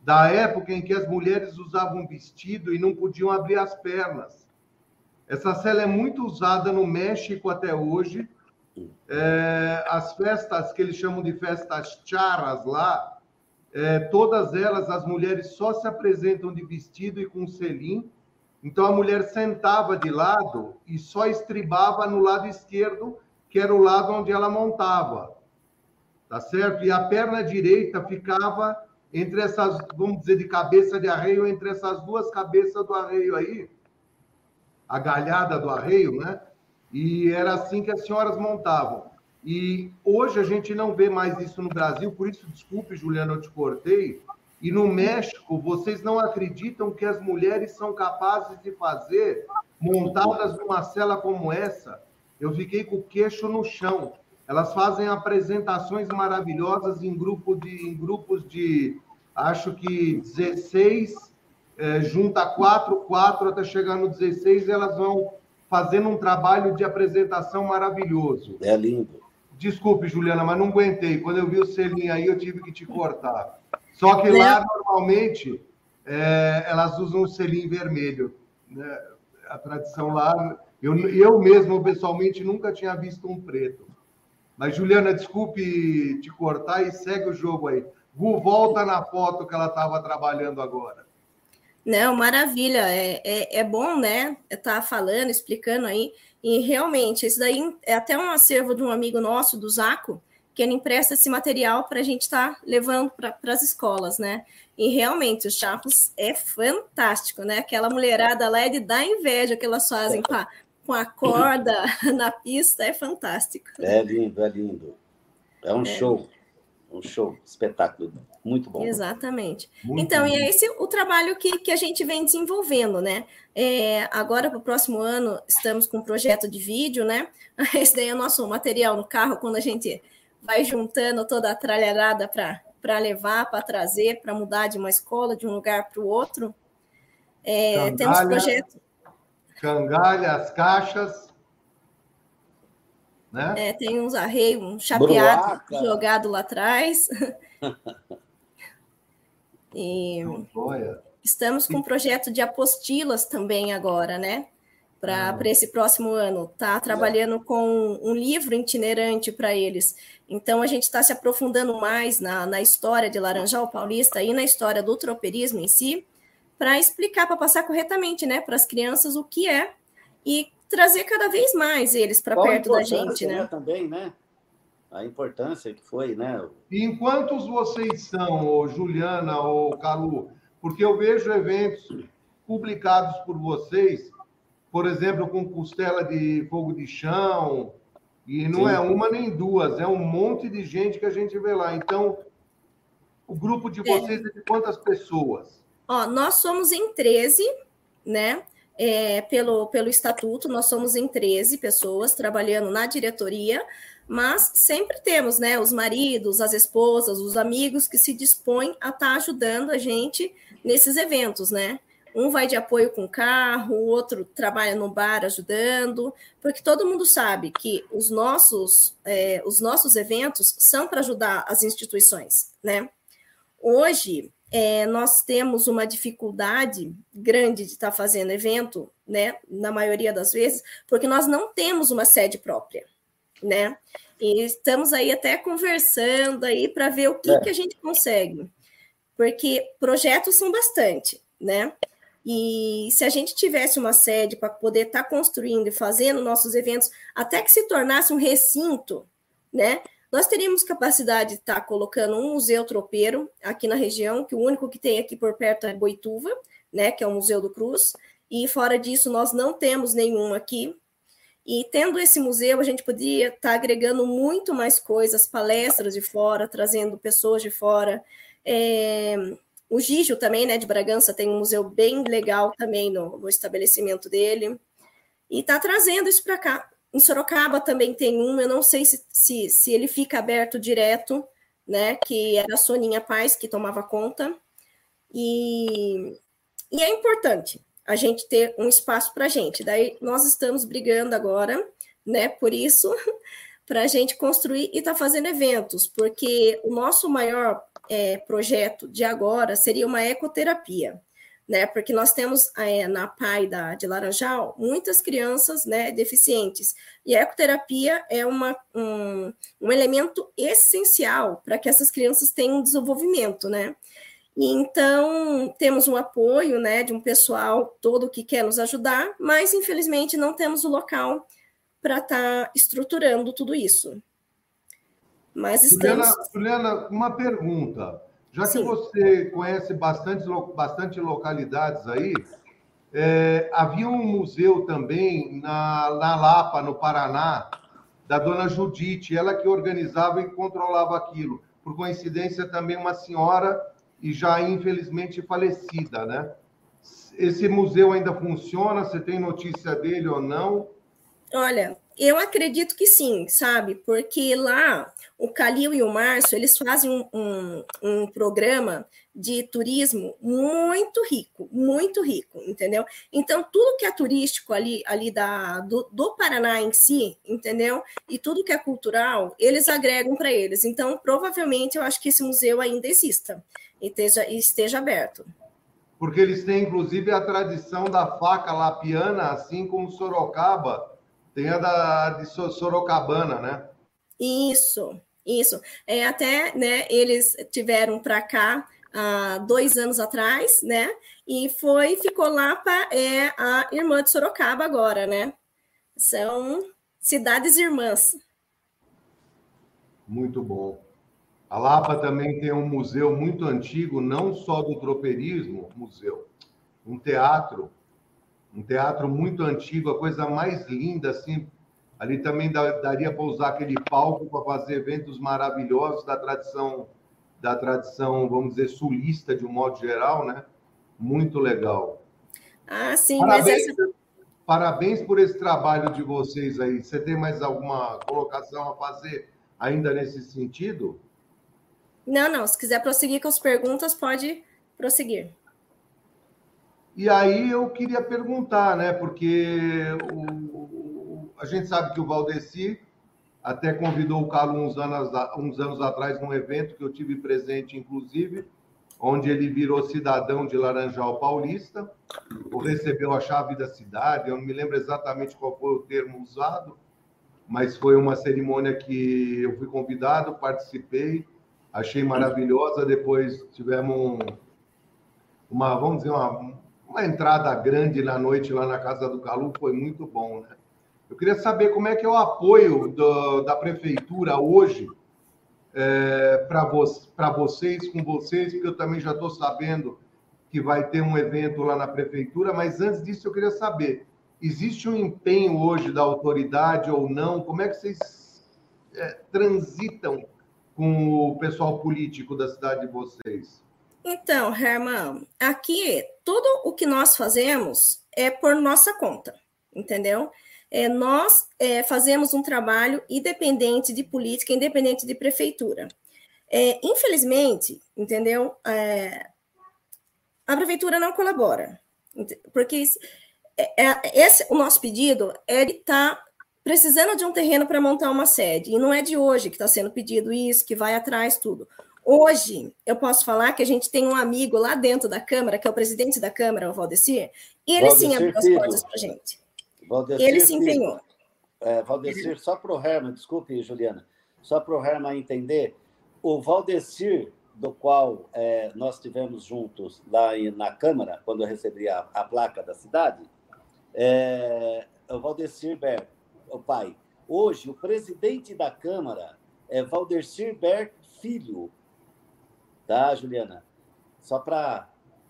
da época em que as mulheres usavam vestido e não podiam abrir as pernas. Essa cela é muito usada no México até hoje é, as festas que eles chamam de festas charas lá, é, todas elas, as mulheres só se apresentam de vestido e com selim. Então a mulher sentava de lado e só estribava no lado esquerdo, que era o lado onde ela montava. Tá certo? E a perna direita ficava entre essas, vamos dizer, de cabeça de arreio, entre essas duas cabeças do arreio aí, a galhada do arreio, né? E era assim que as senhoras montavam. E hoje a gente não vê mais isso no Brasil, por isso, desculpe, Juliana, eu te cortei. E no México, vocês não acreditam que as mulheres são capazes de fazer montadas numa cela como essa? Eu fiquei com o queixo no chão. Elas fazem apresentações maravilhosas em, grupo de, em grupos de, acho que 16, é, junta 4, 4 até chegar no 16, elas vão fazendo um trabalho de apresentação maravilhoso. É lindo. Desculpe, Juliana, mas não aguentei. Quando eu vi o selinho aí, eu tive que te cortar. Só que lá, normalmente, é, elas usam o selinho vermelho. Né? A tradição lá, eu, eu mesmo, pessoalmente, nunca tinha visto um preto. Mas, Juliana, desculpe te cortar e segue o jogo aí. Gu, volta na foto que ela estava trabalhando agora. Não, maravilha. É, é, é bom, né? Estar tá falando, explicando aí. E realmente, isso daí é até um acervo de um amigo nosso, do Zaco, que ele empresta esse material para a gente estar tá levando para as escolas, né? E realmente, o Chapos é fantástico, né? Aquela mulherada lá é de dar inveja que elas fazem com a, com a corda [laughs] na pista, é fantástico. É lindo, é lindo. É um é. show, um show, espetáculo muito bom. Exatamente. Muito então, bom. e é esse o trabalho que, que a gente vem desenvolvendo, né? É, agora, para o próximo ano, estamos com um projeto de vídeo, né? [laughs] Esse daí é o nosso material no carro, quando a gente vai juntando toda a tralharada para levar, para trazer, para mudar de uma escola, de um lugar para o outro. É, cangalha, temos projeto. Cangalha, as caixas. Né? É, tem uns arreios, um chapeado Bruaca. jogado lá atrás. [laughs] E estamos com um projeto de apostilas também agora, né? Para ah. esse próximo ano. Tá trabalhando com um livro itinerante para eles. Então, a gente está se aprofundando mais na, na história de Laranjal Paulista e na história do tropeirismo em si, para explicar, para passar corretamente né, para as crianças o que é e trazer cada vez mais eles para perto da gente. Né? né? Também, né? A importância que foi, né? E em quantos vocês são, ou Juliana ou Calu? Porque eu vejo eventos publicados por vocês, por exemplo, com costela de fogo de chão, e não Sim. é uma nem duas, é um monte de gente que a gente vê lá. Então, o grupo de vocês é, é de quantas pessoas? Ó, nós somos em 13, né? É, pelo, pelo estatuto, nós somos em 13 pessoas trabalhando na diretoria, mas sempre temos, né, os maridos, as esposas, os amigos que se dispõem a estar tá ajudando a gente nesses eventos, né? Um vai de apoio com o carro, o outro trabalha no bar ajudando, porque todo mundo sabe que os nossos, é, os nossos eventos são para ajudar as instituições, né? Hoje, é, nós temos uma dificuldade grande de estar tá fazendo evento, né? Na maioria das vezes, porque nós não temos uma sede própria né? E estamos aí até conversando aí para ver o que, é. que a gente consegue. Porque projetos são bastante, né? E se a gente tivesse uma sede para poder estar tá construindo e fazendo nossos eventos, até que se tornasse um recinto, né? Nós teríamos capacidade de estar tá colocando um museu tropeiro aqui na região, que o único que tem aqui por perto é Boituva, né? Que é o Museu do Cruz. E fora disso, nós não temos nenhum aqui. E tendo esse museu, a gente poderia estar tá agregando muito mais coisas, palestras de fora, trazendo pessoas de fora. É, o Gijo também, né, de Bragança, tem um museu bem legal também no, no estabelecimento dele. E está trazendo isso para cá. Em Sorocaba também tem um, eu não sei se, se, se ele fica aberto direto, né, que era a Soninha Paz que tomava conta. E, e é importante, a gente ter um espaço para a gente. Daí nós estamos brigando agora, né, por isso, [laughs] para a gente construir e estar tá fazendo eventos, porque o nosso maior é, projeto de agora seria uma ecoterapia. né? Porque nós temos é, na PAI da, de Laranjal muitas crianças né, deficientes. E a ecoterapia é uma, um, um elemento essencial para que essas crianças tenham desenvolvimento, né? E então temos um apoio né, de um pessoal todo que quer nos ajudar, mas infelizmente não temos o local para estar tá estruturando tudo isso. Mas estamos. Juliana, Juliana uma pergunta. Já Sim. que você conhece bastante, bastante localidades aí, é, havia um museu também na, na Lapa, no Paraná, da dona Judite, ela que organizava e controlava aquilo. Por coincidência, também uma senhora e já infelizmente falecida, né? Esse museu ainda funciona? Você tem notícia dele ou não? Olha, eu acredito que sim, sabe? Porque lá o Calil e o Márcio eles fazem um, um, um, programa de turismo muito rico, muito rico, entendeu? Então, tudo que é turístico ali, ali da, do, do Paraná em si, entendeu? E tudo que é cultural, eles agregam para eles. Então, provavelmente, eu acho que esse museu ainda exista e esteja, esteja aberto. Porque eles têm, inclusive, a tradição da faca lapiana, assim como Sorocaba tem a da, de Sorocabana, né? Isso, isso. É, até né, eles tiveram para cá há dois anos atrás, né? E foi, ficou lá para é, a irmã de Sorocaba agora, né? São cidades irmãs. Muito bom. A Lapa também tem um museu muito antigo, não só do tropeirismo, museu, um teatro um teatro muito antigo, a coisa mais linda, assim. Ali também daria para usar aquele palco para fazer eventos maravilhosos da tradição, da tradição, vamos dizer, sulista de um modo geral, né? Muito legal. Ah, sim, parabéns, mas essa... parabéns por esse trabalho de vocês aí. Você tem mais alguma colocação a fazer ainda nesse sentido? Não, não. Se quiser prosseguir com as perguntas, pode prosseguir. E aí eu queria perguntar, né? Porque o, a gente sabe que o Valdeci até convidou o Carlos uns anos, uns anos atrás num evento que eu tive presente, inclusive, onde ele virou cidadão de Laranjal Paulista, ou recebeu a chave da cidade, eu não me lembro exatamente qual foi o termo usado, mas foi uma cerimônia que eu fui convidado, participei, achei maravilhosa. Depois tivemos uma, vamos dizer, uma, uma entrada grande na noite lá na Casa do Calu foi muito bom, né? Eu queria saber como é que é o apoio do, da prefeitura hoje é, para vo vocês, com vocês, porque eu também já estou sabendo que vai ter um evento lá na prefeitura, mas antes disso eu queria saber, existe um empenho hoje da autoridade ou não? Como é que vocês é, transitam com o pessoal político da cidade de vocês? Então, Herman, aqui tudo o que nós fazemos é por nossa conta, entendeu? É, nós é, fazemos um trabalho independente de política, independente de prefeitura. É, infelizmente, entendeu? É, a prefeitura não colabora, porque é, é, esse, o nosso pedido é estar precisando de um terreno para montar uma sede, e não é de hoje que está sendo pedido isso, que vai atrás tudo. Hoje, eu posso falar que a gente tem um amigo lá dentro da Câmara, que é o presidente da Câmara, o Valdecir, e ele Valdecir sim abriu as portas para a gente. Valdecir ele se empenhou. É, Valdecir, só para o Herman, desculpe, Juliana, só para o Herman entender, o Valdecir, do qual é, nós tivemos juntos lá na Câmara, quando eu recebi a, a placa da cidade, é, o Valdecir Ber, o pai. Hoje, o presidente da Câmara é Valdecir Ber Filho, tá, Juliana? Só para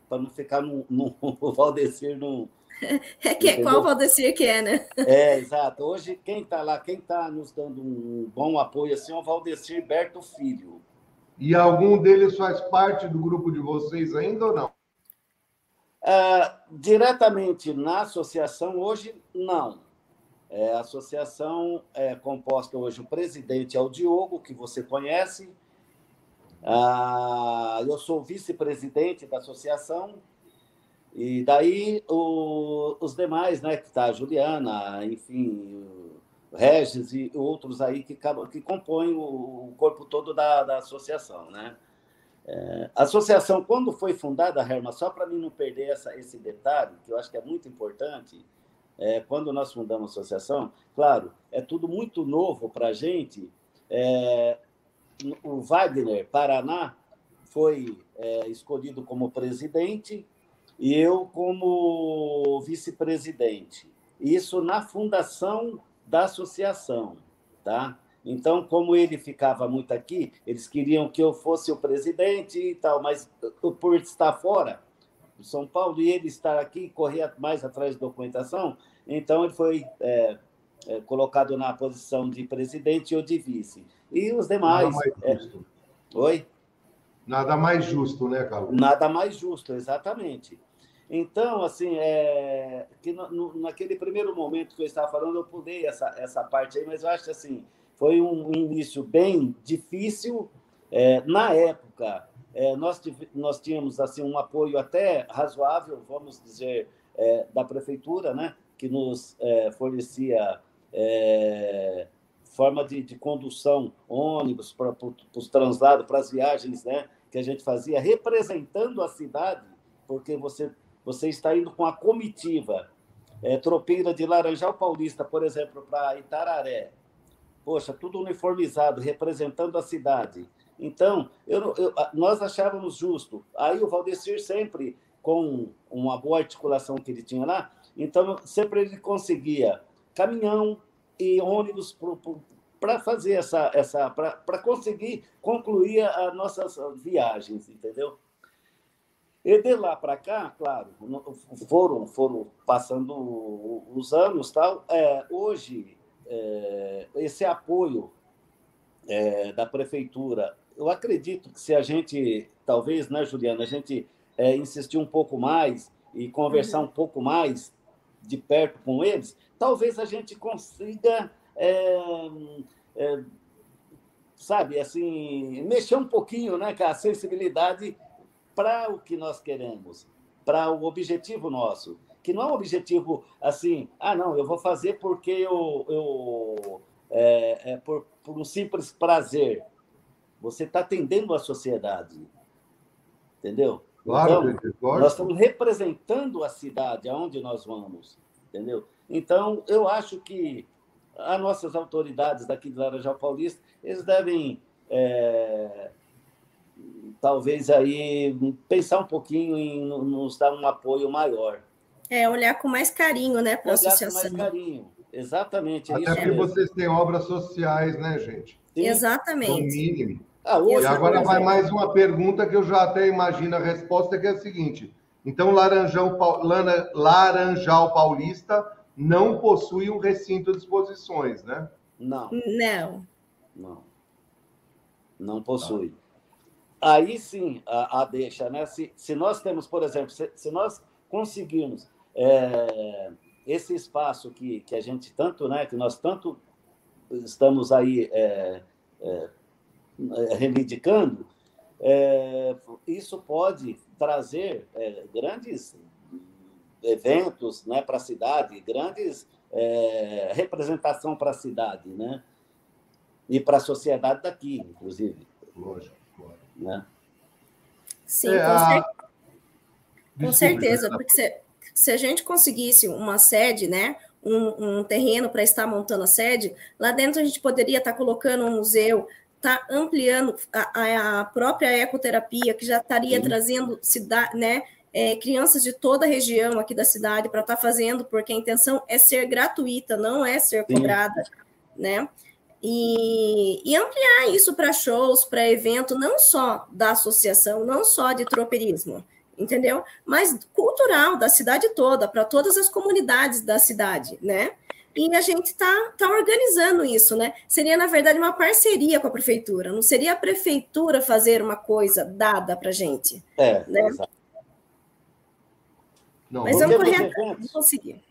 não ficar no, no [laughs] o Valdecir no. [laughs] É que, é qual Valdecir que é, né? É, exato. Hoje, quem está lá, quem está nos dando um bom apoio assim é o Valdecir Berto Filho. E algum deles faz parte do grupo de vocês ainda ou não? Uh, diretamente na associação, hoje, não. É, a associação é composta hoje, o presidente é o Diogo, que você conhece, ah, eu sou vice-presidente da associação, e daí o, os demais, né, que está a Juliana, enfim, o Regis e outros aí que, que compõem o, o corpo todo da, da associação, né? É, a associação, quando foi fundada, Herma, só para mim não perder essa, esse detalhe, que eu acho que é muito importante, é, quando nós fundamos a associação, claro, é tudo muito novo para a gente. É, o Wagner Paraná foi é, escolhido como presidente e eu como vice-presidente. Isso na fundação da associação, tá? Então, como ele ficava muito aqui, eles queriam que eu fosse o presidente e tal, mas por estar fora São Paulo e ele estar aqui, correr mais atrás de documentação, então ele foi é, é, colocado na posição de presidente ou de vice. E os demais. Nada mais é. Oi? Nada mais justo, né, Carlos? Nada mais justo, exatamente. Então, assim, é, que no, no, naquele primeiro momento que eu estava falando, eu pulei essa, essa parte aí, mas eu acho que assim, foi um início bem difícil. É, na época, é, nós, nós tínhamos assim um apoio até razoável, vamos dizer, é, da prefeitura, né, que nos é, fornecia é, forma de, de, condução, ônibus para os translados, para as viagens né, que a gente fazia, representando a cidade, porque você, você está indo com a comitiva é, tropeira de Laranjal Paulista, por exemplo, para Itararé, poxa, tudo uniformizado, representando a cidade. Então, eu, eu, nós achávamos justo. Aí o Valdecir sempre, com uma boa articulação que ele tinha lá, então sempre ele conseguia caminhão e ônibus para fazer essa, essa para conseguir concluir as nossas viagens, entendeu? E de lá para cá, claro, foram foram passando os anos tal. É, hoje é, esse apoio é, da prefeitura, eu acredito que se a gente, talvez, né, Juliana, a gente é, insistir um pouco mais e conversar uhum. um pouco mais de perto com eles, talvez a gente consiga, é, é, sabe, assim, mexer um pouquinho né, com a sensibilidade para o que nós queremos, para o objetivo nosso que não é um objetivo assim, ah, não, eu vou fazer porque eu, eu é, é por, por um simples prazer. Você está atendendo a sociedade, entendeu? Claro, então, nós estamos representando a cidade aonde nós vamos, entendeu? Então, eu acho que as nossas autoridades daqui de Laranjal Paulista, eles devem é, talvez aí pensar um pouquinho em nos dar um apoio maior. É, olhar com mais carinho, né, para a associação. com mais carinho, exatamente. É Até porque mesmo. vocês têm obras sociais, né, gente? Sim. Exatamente. No mínimo. Ah, hoje, e agora vai mais uma pergunta que eu já até imagino a resposta, que é a seguinte. Então, Laranjão, Laranjal Paulista não possui um recinto de exposições, né? Não. Não. Não. Não possui. Aí sim, a, a deixa, né? Se, se nós temos, por exemplo, se, se nós conseguirmos é, esse espaço que, que a gente tanto, né, que nós tanto estamos aí é, é, reivindicando, é, isso pode trazer é, grandes eventos né, para a cidade, grandes é, representação para a cidade, né? E para a sociedade daqui, inclusive. Lógico, claro. Né? Sim, com, a... com certeza, porque você se a gente conseguisse uma sede, né, um, um terreno para estar montando a sede, lá dentro a gente poderia estar tá colocando um museu, tá ampliando a, a própria ecoterapia, que já estaria Sim. trazendo cidade, né, é, crianças de toda a região aqui da cidade para estar tá fazendo, porque a intenção é ser gratuita, não é ser cobrada, Sim. né? E, e, ampliar isso para shows, para evento, não só da associação, não só de tropeirismo, entendeu? Mas cultural da cidade toda, para todas as comunidades da cidade, né? E a gente está tá organizando isso, né? Seria, na verdade, uma parceria com a prefeitura, não seria a prefeitura fazer uma coisa dada para a gente. É, né? Não, Mas vamos correr atrás, conseguir.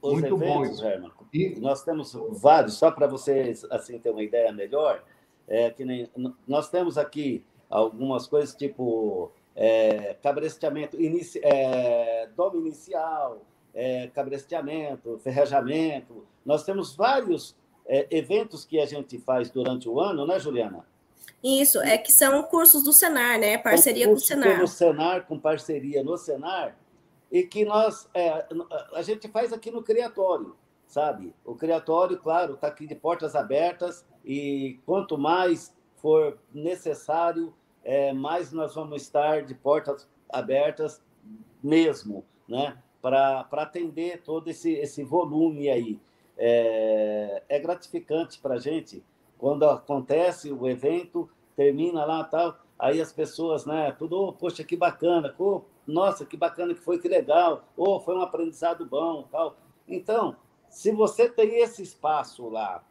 Os Muito eventos, bom. E... nós temos vários, só para vocês assim ter uma ideia melhor, é, que nem, nós temos aqui algumas coisas tipo é, cabresteamento, inici, é, dome inicial, é, cabresteamento, ferrajamento. Nós temos vários é, eventos que a gente faz durante o ano, né, Juliana? Isso, é que são cursos do Senar, né? Parceria com o Senar. Pelo Senar, com parceria no Senar, e que nós, é, a gente faz aqui no Criatório, sabe? O Criatório, claro, está aqui de portas abertas, e quanto mais for necessário, é, mais nós vamos estar de portas abertas mesmo, né? Para atender todo esse, esse volume aí. É, é gratificante para a gente quando acontece o evento, termina lá tal, aí as pessoas, né, tudo, oh, poxa, que bacana, oh, nossa, que bacana que foi, que legal, oh, foi um aprendizado bom, tal. Então, se você tem esse espaço lá,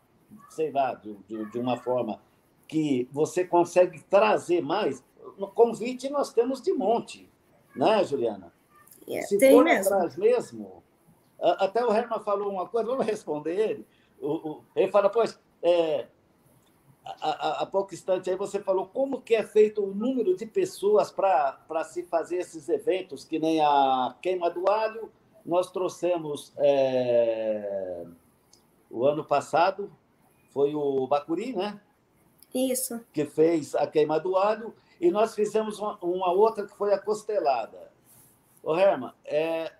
sei lá, de, de, de uma forma que você consegue trazer mais, no convite nós temos de monte, né, Juliana? Yeah, se tem for mesmo. atrás mesmo, até o Herman falou uma coisa, vamos responder ele. O, o, ele fala, pois, é, há, pouco instante aí você falou como que é feito o número de pessoas para se fazer esses eventos, que nem a queima do alho, nós trouxemos é, o ano passado, foi o Bacuri, né? Isso. Que fez a queima do alho, e nós fizemos uma, uma outra que foi a costelada. Ô, Herman, é,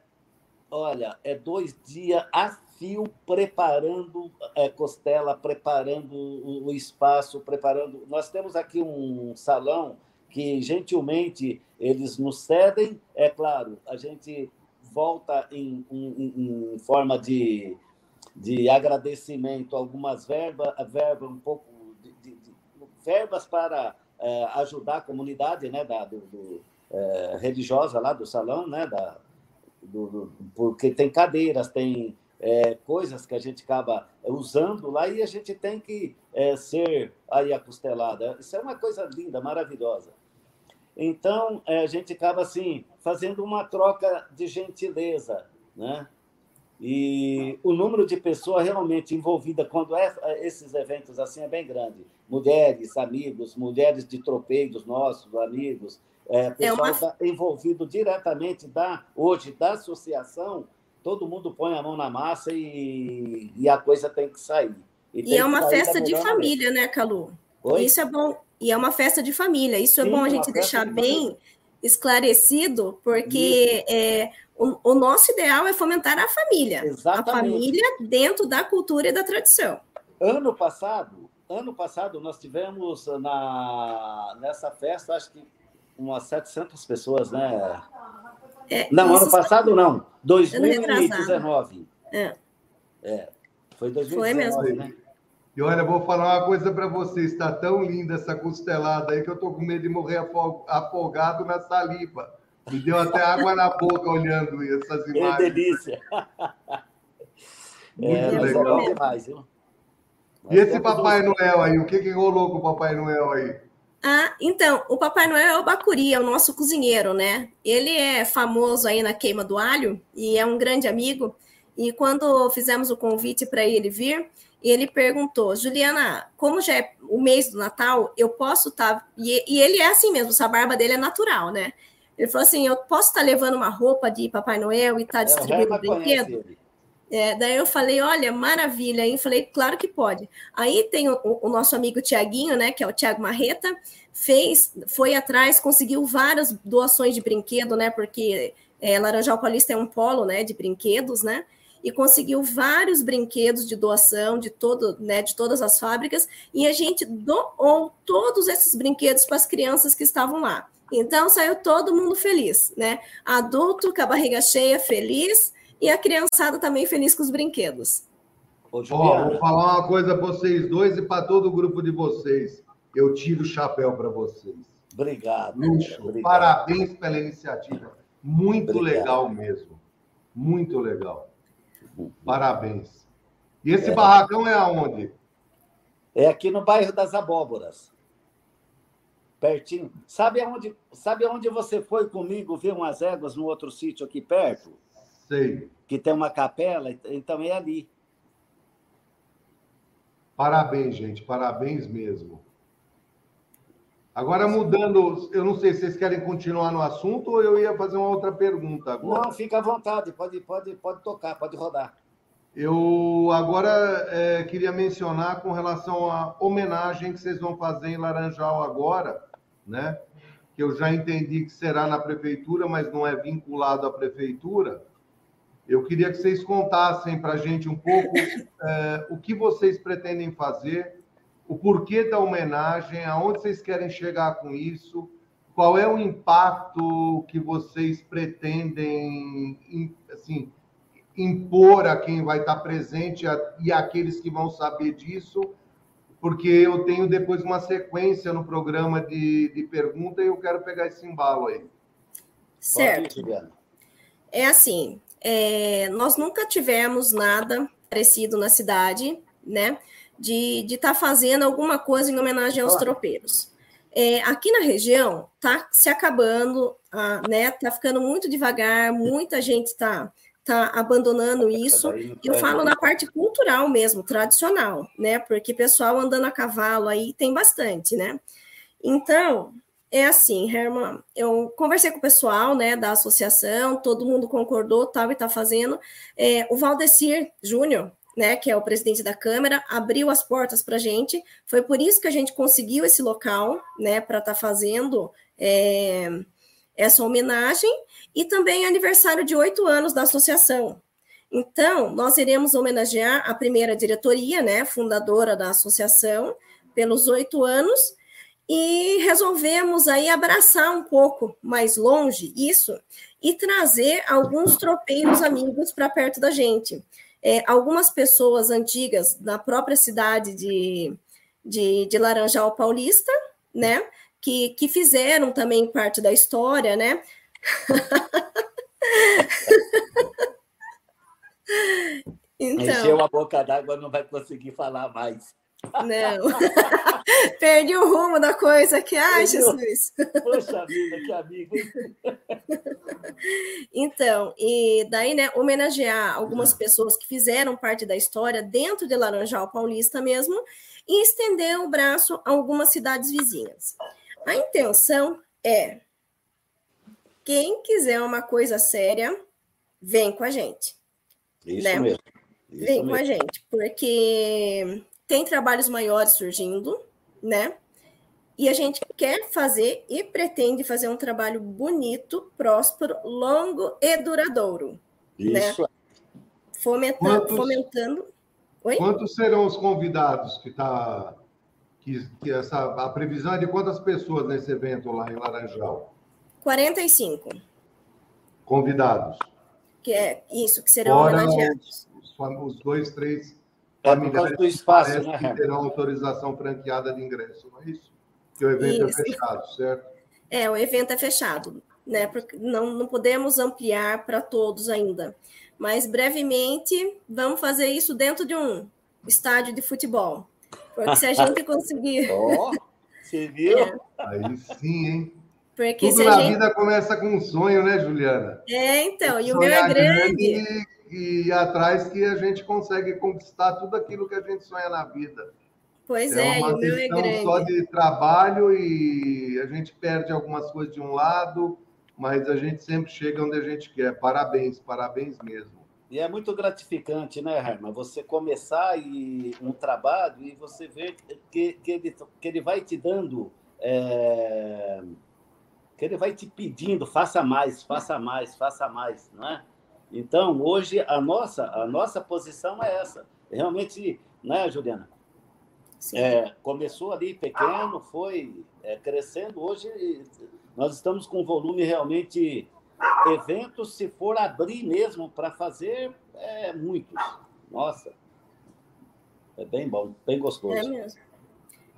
olha, é dois dias a fio preparando é, costela, preparando o, o, espaço, preparando. Nós temos aqui um salão que gentilmente eles nos cedem, é claro, a gente volta em, em, em forma de, de agradecimento algumas verbas, verba um pouco de, de, de verbas para é, ajudar a comunidade, né, da do, do é, religiosa lá do salão, né, da do, do, porque tem cadeiras, tem é, coisas que a gente acaba usando lá e a gente tem que é, ser aí acostelada. Isso é uma coisa linda, maravilhosa. Então, a gente acaba assim, fazendo uma troca de gentileza, né? E o número de pessoas realmente envolvidas quando é esses eventos assim é bem grande. Mulheres, amigos, mulheres de tropeiros nossos, amigos, é, pessoal é uma... envolvido diretamente da hoje da associação todo mundo põe a mão na massa e, e a coisa tem que sair. E, e é uma festa de família, né, Calu? Oi? Isso é bom. E é uma festa de família. Isso Sim, é bom a gente deixar de bem esclarecido, porque é, o, o, nosso ideal é fomentar a família. Exatamente. A família dentro da cultura e da tradição. Ano passado, ano passado nós tivemos na, nessa festa, acho que umas 700 pessoas, né? É, não, ano passado não. 2019. É. é. Foi 2019, Foi mesmo. né? E olha, vou falar uma coisa para você. Está tão linda essa costelada aí que eu tô com medo de morrer afogado na saliva. Me deu até água na boca olhando essas [laughs] imagens. Que delícia! [laughs] Muito é, legal. É demais, viu? E esse Papai Noel aí? O que, que rolou com o Papai Noel aí? Ah, então, o Papai Noel é o Bacuri, é o nosso cozinheiro, né? Ele é famoso aí na queima do alho e é um grande amigo. E quando fizemos o convite para ele vir, ele perguntou, Juliana, como já é o mês do Natal, eu posso estar. Tá... E, e, ele é assim mesmo, essa barba dele é natural, né? Ele falou assim: eu posso estar tá levando uma roupa de Papai Noel e estar tá é, distribuindo brinquedo? É, daí eu falei, olha, maravilha. Aí eu falei, claro que pode. Aí tem o, o nosso amigo Tiaguinho, né, que é o Tiago Marreta, fez, foi atrás, conseguiu várias doações de brinquedo, né, porque é, Laranjal Paulista é um polo, né, de brinquedos, né, e conseguiu vários brinquedos de doação de todo, né, de todas as fábricas, e a gente doou todos esses brinquedos para as crianças que estavam lá. Então saiu todo mundo feliz, né? Adulto com a barriga cheia, feliz, e a criançada também feliz com os brinquedos. Ó, vou falar uma coisa para vocês dois e para todo o grupo de vocês. Eu tiro o chapéu para vocês. Obrigado. Luxo. Obrigado. Parabéns pela iniciativa. Muito Obrigado. legal mesmo. Muito legal. Parabéns. E esse é. barracão é aonde? É aqui no bairro das Abóboras. Pertinho. Sabe aonde, sabe aonde você foi comigo ver umas éguas no outro sítio aqui perto? Sei. Que tem uma capela, então é ali. Parabéns, gente, parabéns mesmo. Agora, mudando, eu não sei se vocês querem continuar no assunto ou eu ia fazer uma outra pergunta agora. Não, fica à vontade, pode, pode, pode tocar, pode rodar. Eu agora é, queria mencionar com relação à homenagem que vocês vão fazer em Laranjal agora, né? Que eu já entendi que será na prefeitura, mas não é vinculado à prefeitura. Eu queria que vocês contassem para a gente um pouco é, o que vocês pretendem fazer, o porquê da homenagem, aonde vocês querem chegar com isso, qual é o impacto que vocês pretendem, assim, impor a quem vai estar presente e aqueles que vão saber disso, porque eu tenho depois uma sequência no programa de, de pergunta e eu quero pegar esse embalo aí. Certo. É assim, é, nós nunca tivemos nada parecido na cidade, né? De estar tá fazendo alguma coisa em homenagem aos tropeiros. É, aqui na região tá se acabando, a, né? Tá ficando muito devagar, muita gente está tá abandonando isso. Eu falo na parte cultural mesmo, tradicional, né? Porque pessoal andando a cavalo aí tem bastante, né? Então, é assim, Herman, eu conversei com o pessoal, né, da associação, todo mundo concordou, tal e tá fazendo. É, o Valdecir Júnior, né, que é o presidente da Câmara, abriu as portas para a gente. Foi por isso que a gente conseguiu esse local, né, para estar tá fazendo é, essa homenagem e também aniversário de oito anos da associação. Então, nós iremos homenagear a primeira diretoria, né, fundadora da associação, pelos oito anos, e resolvemos aí abraçar um pouco mais longe isso e trazer alguns tropeiros amigos para perto da gente. É, algumas pessoas antigas da própria cidade de, de, de Laranjal Paulista, né, que, que fizeram também parte da história, né, [laughs] então, Encheu a boca d'água, não vai conseguir falar mais. Não. [laughs] Perdi o rumo da coisa aqui. Ai, Jesus. Poxa vida, que amigo. [laughs] Então, e daí, né, homenagear algumas pessoas que fizeram parte da história dentro de Laranjal Paulista mesmo e estender o braço a algumas cidades vizinhas. A intenção é quem quiser uma coisa séria, vem com a gente. Isso né? mesmo. Isso vem mesmo. com a gente, porque tem trabalhos maiores surgindo, né? E a gente quer fazer e pretende fazer um trabalho bonito, próspero, longo e duradouro. Né? Isso. Né? Fomentando. Quantos, fomentando... Oi? Quantos serão os convidados que está. Que, que essa, a previsão é de quantas pessoas nesse evento lá em Laranjal? 45. Convidados. Que é isso, que serão Fora homenageados. Os, os, dois, três é familiares do espaço, né, que terão autorização franqueada de ingresso, não é isso? Que o evento é isso. é fechado, certo? É, o evento é fechado, né? Porque não, não podemos ampliar para todos ainda. Mas brevemente vamos fazer isso dentro de um estádio de futebol. Porque se a gente [laughs] conseguir. oh, você viu? É. Aí sim, hein? Porque Tudo na gente... vida começa com um sonho, né, Juliana? É, então, e o meu é grande. grande e, e atrás que a gente consegue conquistar tudo aquilo que a gente sonha na vida. Pois é, é e o meu é grande. só de trabalho e a gente perde algumas coisas de um lado, mas a gente sempre chega onde a gente quer. Parabéns, parabéns mesmo. E é muito gratificante, né, Herman? Você começar e, um trabalho e você ver que, que, ele, que ele vai te dando é, que ele vai te pedindo, faça mais, faça mais, faça mais, não é? Então, hoje, a nossa, a nossa posição é essa. Realmente, né, Juliana? É, começou ali pequeno, foi é, crescendo. Hoje, nós estamos com um volume realmente... Eventos, se for abrir mesmo para fazer, é muitos. Nossa, é bem bom, bem gostoso. É mesmo.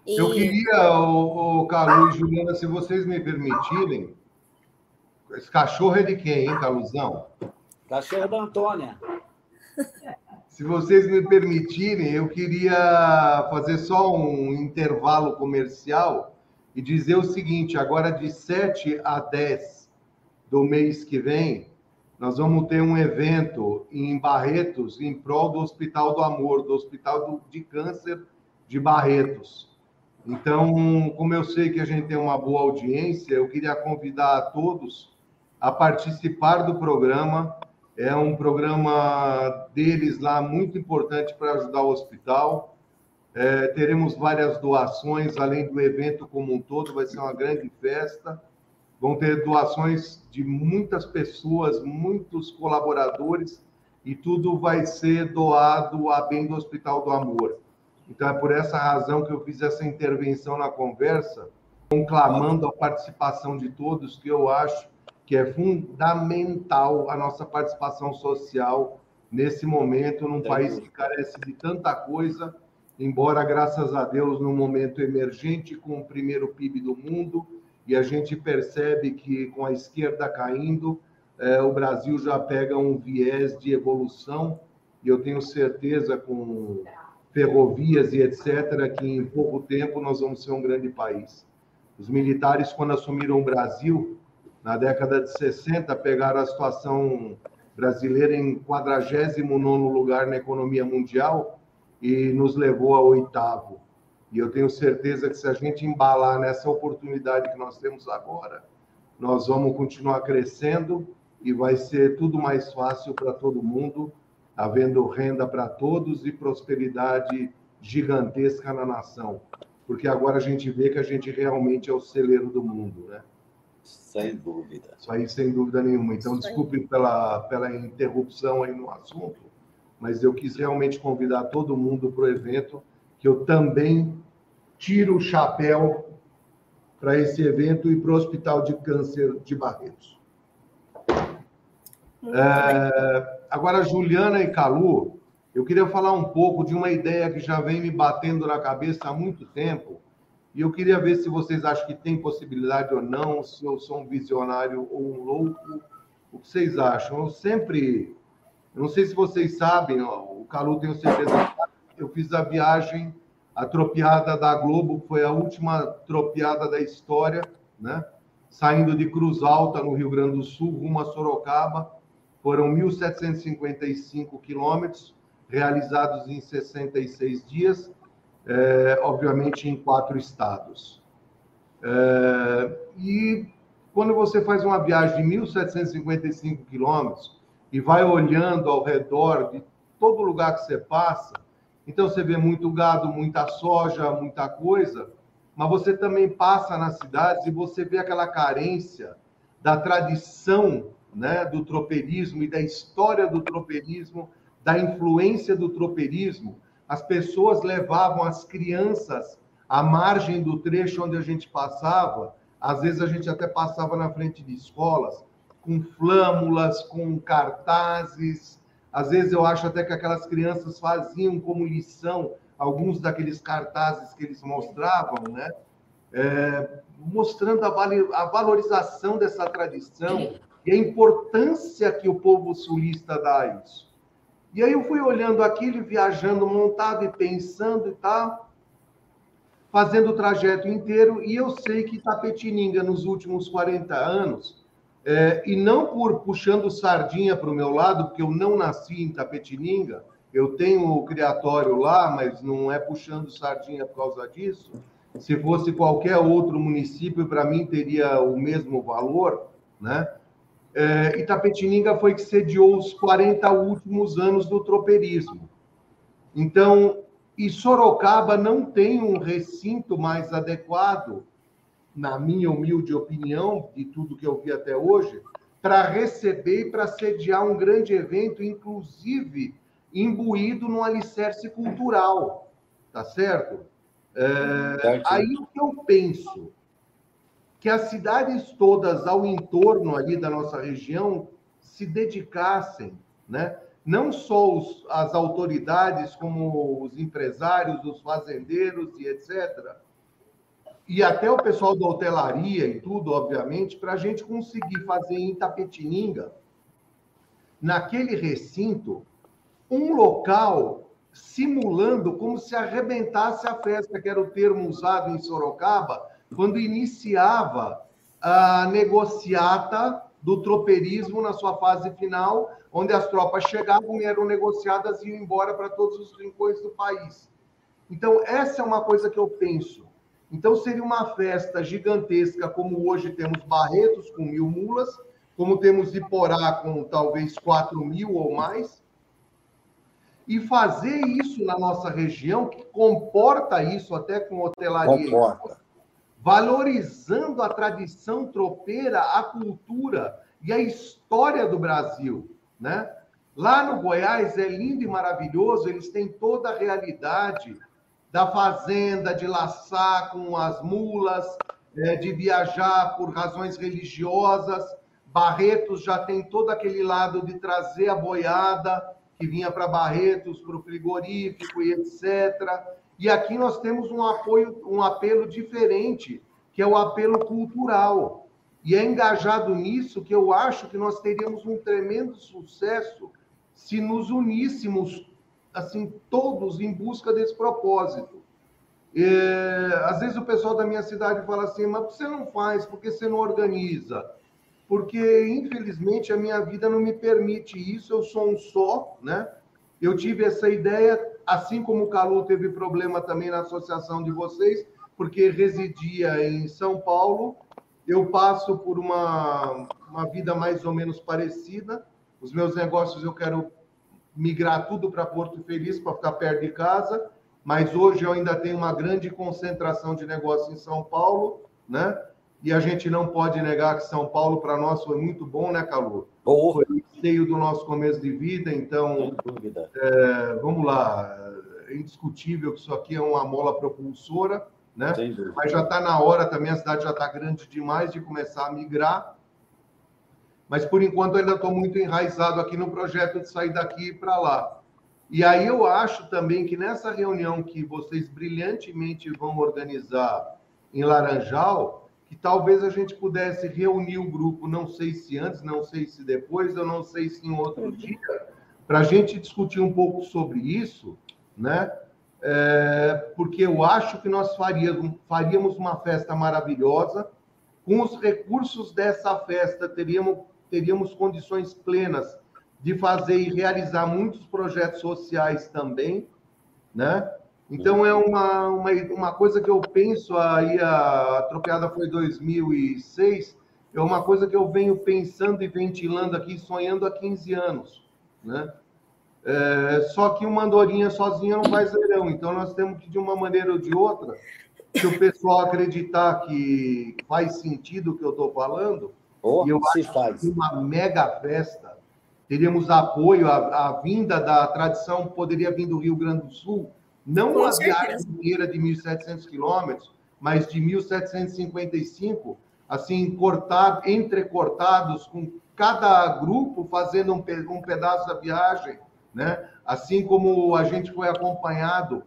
E... Eu queria, o, o Calu e Juliana, se vocês me permitirem, esse cachorro é de quem, hein, Caluzão? Cachorro da Antônia. Se vocês me permitirem, eu queria fazer só um intervalo comercial e dizer o seguinte: agora de 7 a 10 do mês que vem, nós vamos ter um evento em Barretos em prol do Hospital do Amor, do Hospital de Câncer de Barretos. Então, como eu sei que a gente tem uma boa audiência, eu queria convidar a todos a participar do programa. É um programa deles lá muito importante para ajudar o hospital. É, teremos várias doações, além do evento como um todo, vai ser uma grande festa. Vão ter doações de muitas pessoas, muitos colaboradores, e tudo vai ser doado a bem do Hospital do Amor. Então, é por essa razão que eu fiz essa intervenção na conversa, conclamando a participação de todos, que eu acho que é fundamental a nossa participação social nesse momento, num país que carece de tanta coisa, embora, graças a Deus, num momento emergente, com o primeiro PIB do mundo, e a gente percebe que, com a esquerda caindo, é, o Brasil já pega um viés de evolução, e eu tenho certeza, com ferrovias e etc., que em pouco tempo nós vamos ser um grande país. Os militares, quando assumiram o Brasil, na década de 60, pegaram a situação brasileira em 49 lugar na economia mundial e nos levou a oitavo. E eu tenho certeza que se a gente embalar nessa oportunidade que nós temos agora, nós vamos continuar crescendo e vai ser tudo mais fácil para todo mundo, havendo renda para todos e prosperidade gigantesca na nação. Porque agora a gente vê que a gente realmente é o celeiro do mundo, né? Sem dúvida. Isso aí, sem dúvida nenhuma. Então, desculpe pela, pela interrupção aí no assunto, mas eu quis realmente convidar todo mundo para o evento, que eu também tiro o chapéu para esse evento e para o Hospital de Câncer de Barretos. É, agora, Juliana e Calu, eu queria falar um pouco de uma ideia que já vem me batendo na cabeça há muito tempo, e eu queria ver se vocês acham que tem possibilidade ou não, se eu sou um visionário ou um louco. O que vocês acham? Eu sempre. Eu não sei se vocês sabem, ó, o Calu tem certeza. Eu fiz a viagem, a tropiada da Globo, foi a última tropiada da história, né? Saindo de Cruz Alta, no Rio Grande do Sul, rumo a Sorocaba foram 1.755 quilômetros, realizados em 66 dias, é, obviamente em quatro estados. É, e quando você faz uma viagem de 1.755 quilômetros e vai olhando ao redor de todo lugar que você passa, então você vê muito gado, muita soja, muita coisa, mas você também passa nas cidades e você vê aquela carência da tradição né, do tropeirismo e da história do tropeirismo, da influência do tropeirismo, as pessoas levavam as crianças à margem do trecho onde a gente passava, às vezes a gente até passava na frente de escolas, com flâmulas, com cartazes, às vezes eu acho até que aquelas crianças faziam como lição alguns daqueles cartazes que eles mostravam, né? É, mostrando a, a valorização dessa tradição, e a importância que o povo sulista dá a isso. E aí eu fui olhando aquilo, viajando, montado e pensando e tal, fazendo o trajeto inteiro, e eu sei que Tapetininga, nos últimos 40 anos, é, e não por puxando sardinha para o meu lado, porque eu não nasci em Tapetininga, eu tenho o criatório lá, mas não é puxando sardinha por causa disso. Se fosse qualquer outro município, para mim teria o mesmo valor, né? É, Itapetininga foi que sediou os 40 últimos anos do tropeirismo. Então, e Sorocaba não tem um recinto mais adequado, na minha humilde opinião, de tudo que eu vi até hoje, para receber e para sediar um grande evento, inclusive imbuído no alicerce cultural, tá certo? É, aí o que eu penso? Que as cidades todas ao entorno ali da nossa região se dedicassem, né? não só os, as autoridades, como os empresários, os fazendeiros e etc., e até o pessoal da hotelaria e tudo, obviamente, para a gente conseguir fazer em Tapetininga, naquele recinto, um local simulando como se arrebentasse a festa, que era o termo usado em Sorocaba, quando iniciava a negociata do tropeirismo na sua fase final, onde as tropas chegavam e eram negociadas e iam embora para todos os rincões do país. Então, essa é uma coisa que eu penso. Então, seria uma festa gigantesca, como hoje temos Barretos com mil mulas, como temos Iporá com talvez 4 mil ou mais, e fazer isso na nossa região, que comporta isso até com hotelaria, comporta. Valorizando a tradição tropeira, a cultura e a história do Brasil, né? Lá no Goiás é lindo e maravilhoso, eles têm toda a realidade da fazenda, de laçar com as mulas, é, de viajar por razões religiosas. Barretos já tem todo aquele lado de trazer a boiada, que vinha para Barretos, para o frigorífico e etc. E aqui nós temos um apoio, um apelo diferente, que é o apelo cultural. E é engajado nisso que eu acho que nós teríamos um tremendo sucesso se nos uníssemos assim todos em busca desse propósito. É, às vezes o pessoal da minha cidade fala assim, mas você não faz, porque você não organiza? porque infelizmente a minha vida não me permite isso, eu sou um só, né? Eu tive essa ideia, assim como o Calu teve problema também na associação de vocês, porque residia em São Paulo, eu passo por uma, uma vida mais ou menos parecida. Os meus negócios eu quero migrar tudo para Porto Feliz para ficar perto de casa, mas hoje eu ainda tenho uma grande concentração de negócios em São Paulo, né? E a gente não pode negar que São Paulo, para nós, foi muito bom, né, Calu? Oh. Foi o cheio do nosso começo de vida, então, é, vamos lá, é indiscutível que isso aqui é uma mola propulsora, né? Mas já está na hora também, a cidade já está grande demais de começar a migrar. Mas, por enquanto, ainda estou muito enraizado aqui no projeto de sair daqui para lá. E aí eu acho também que nessa reunião que vocês brilhantemente vão organizar em Laranjal, que talvez a gente pudesse reunir o grupo, não sei se antes, não sei se depois, eu não sei se em outro uhum. dia, para a gente discutir um pouco sobre isso, né? É, porque eu acho que nós faríamos, faríamos uma festa maravilhosa, com os recursos dessa festa, teríamos, teríamos condições plenas de fazer e realizar muitos projetos sociais também, né? Então é uma, uma, uma coisa que eu penso aí, a tropeada foi 2006, é uma coisa que eu venho pensando e ventilando aqui, sonhando há 15 anos, né? É, só que uma andorinha sozinha não faz verão, então nós temos que, de uma maneira ou de outra, se o pessoal acreditar que faz sentido o que eu estou falando, oh, e eu acho faz. que uma mega festa, teríamos apoio, a, a vinda da tradição poderia vir do Rio Grande do Sul, não Com uma certeza. viagem inteira de 1.700 quilômetros, mas de 1.755, assim, cortado, entrecortados, com cada grupo fazendo um, um pedaço da viagem, né? Assim como a gente foi acompanhado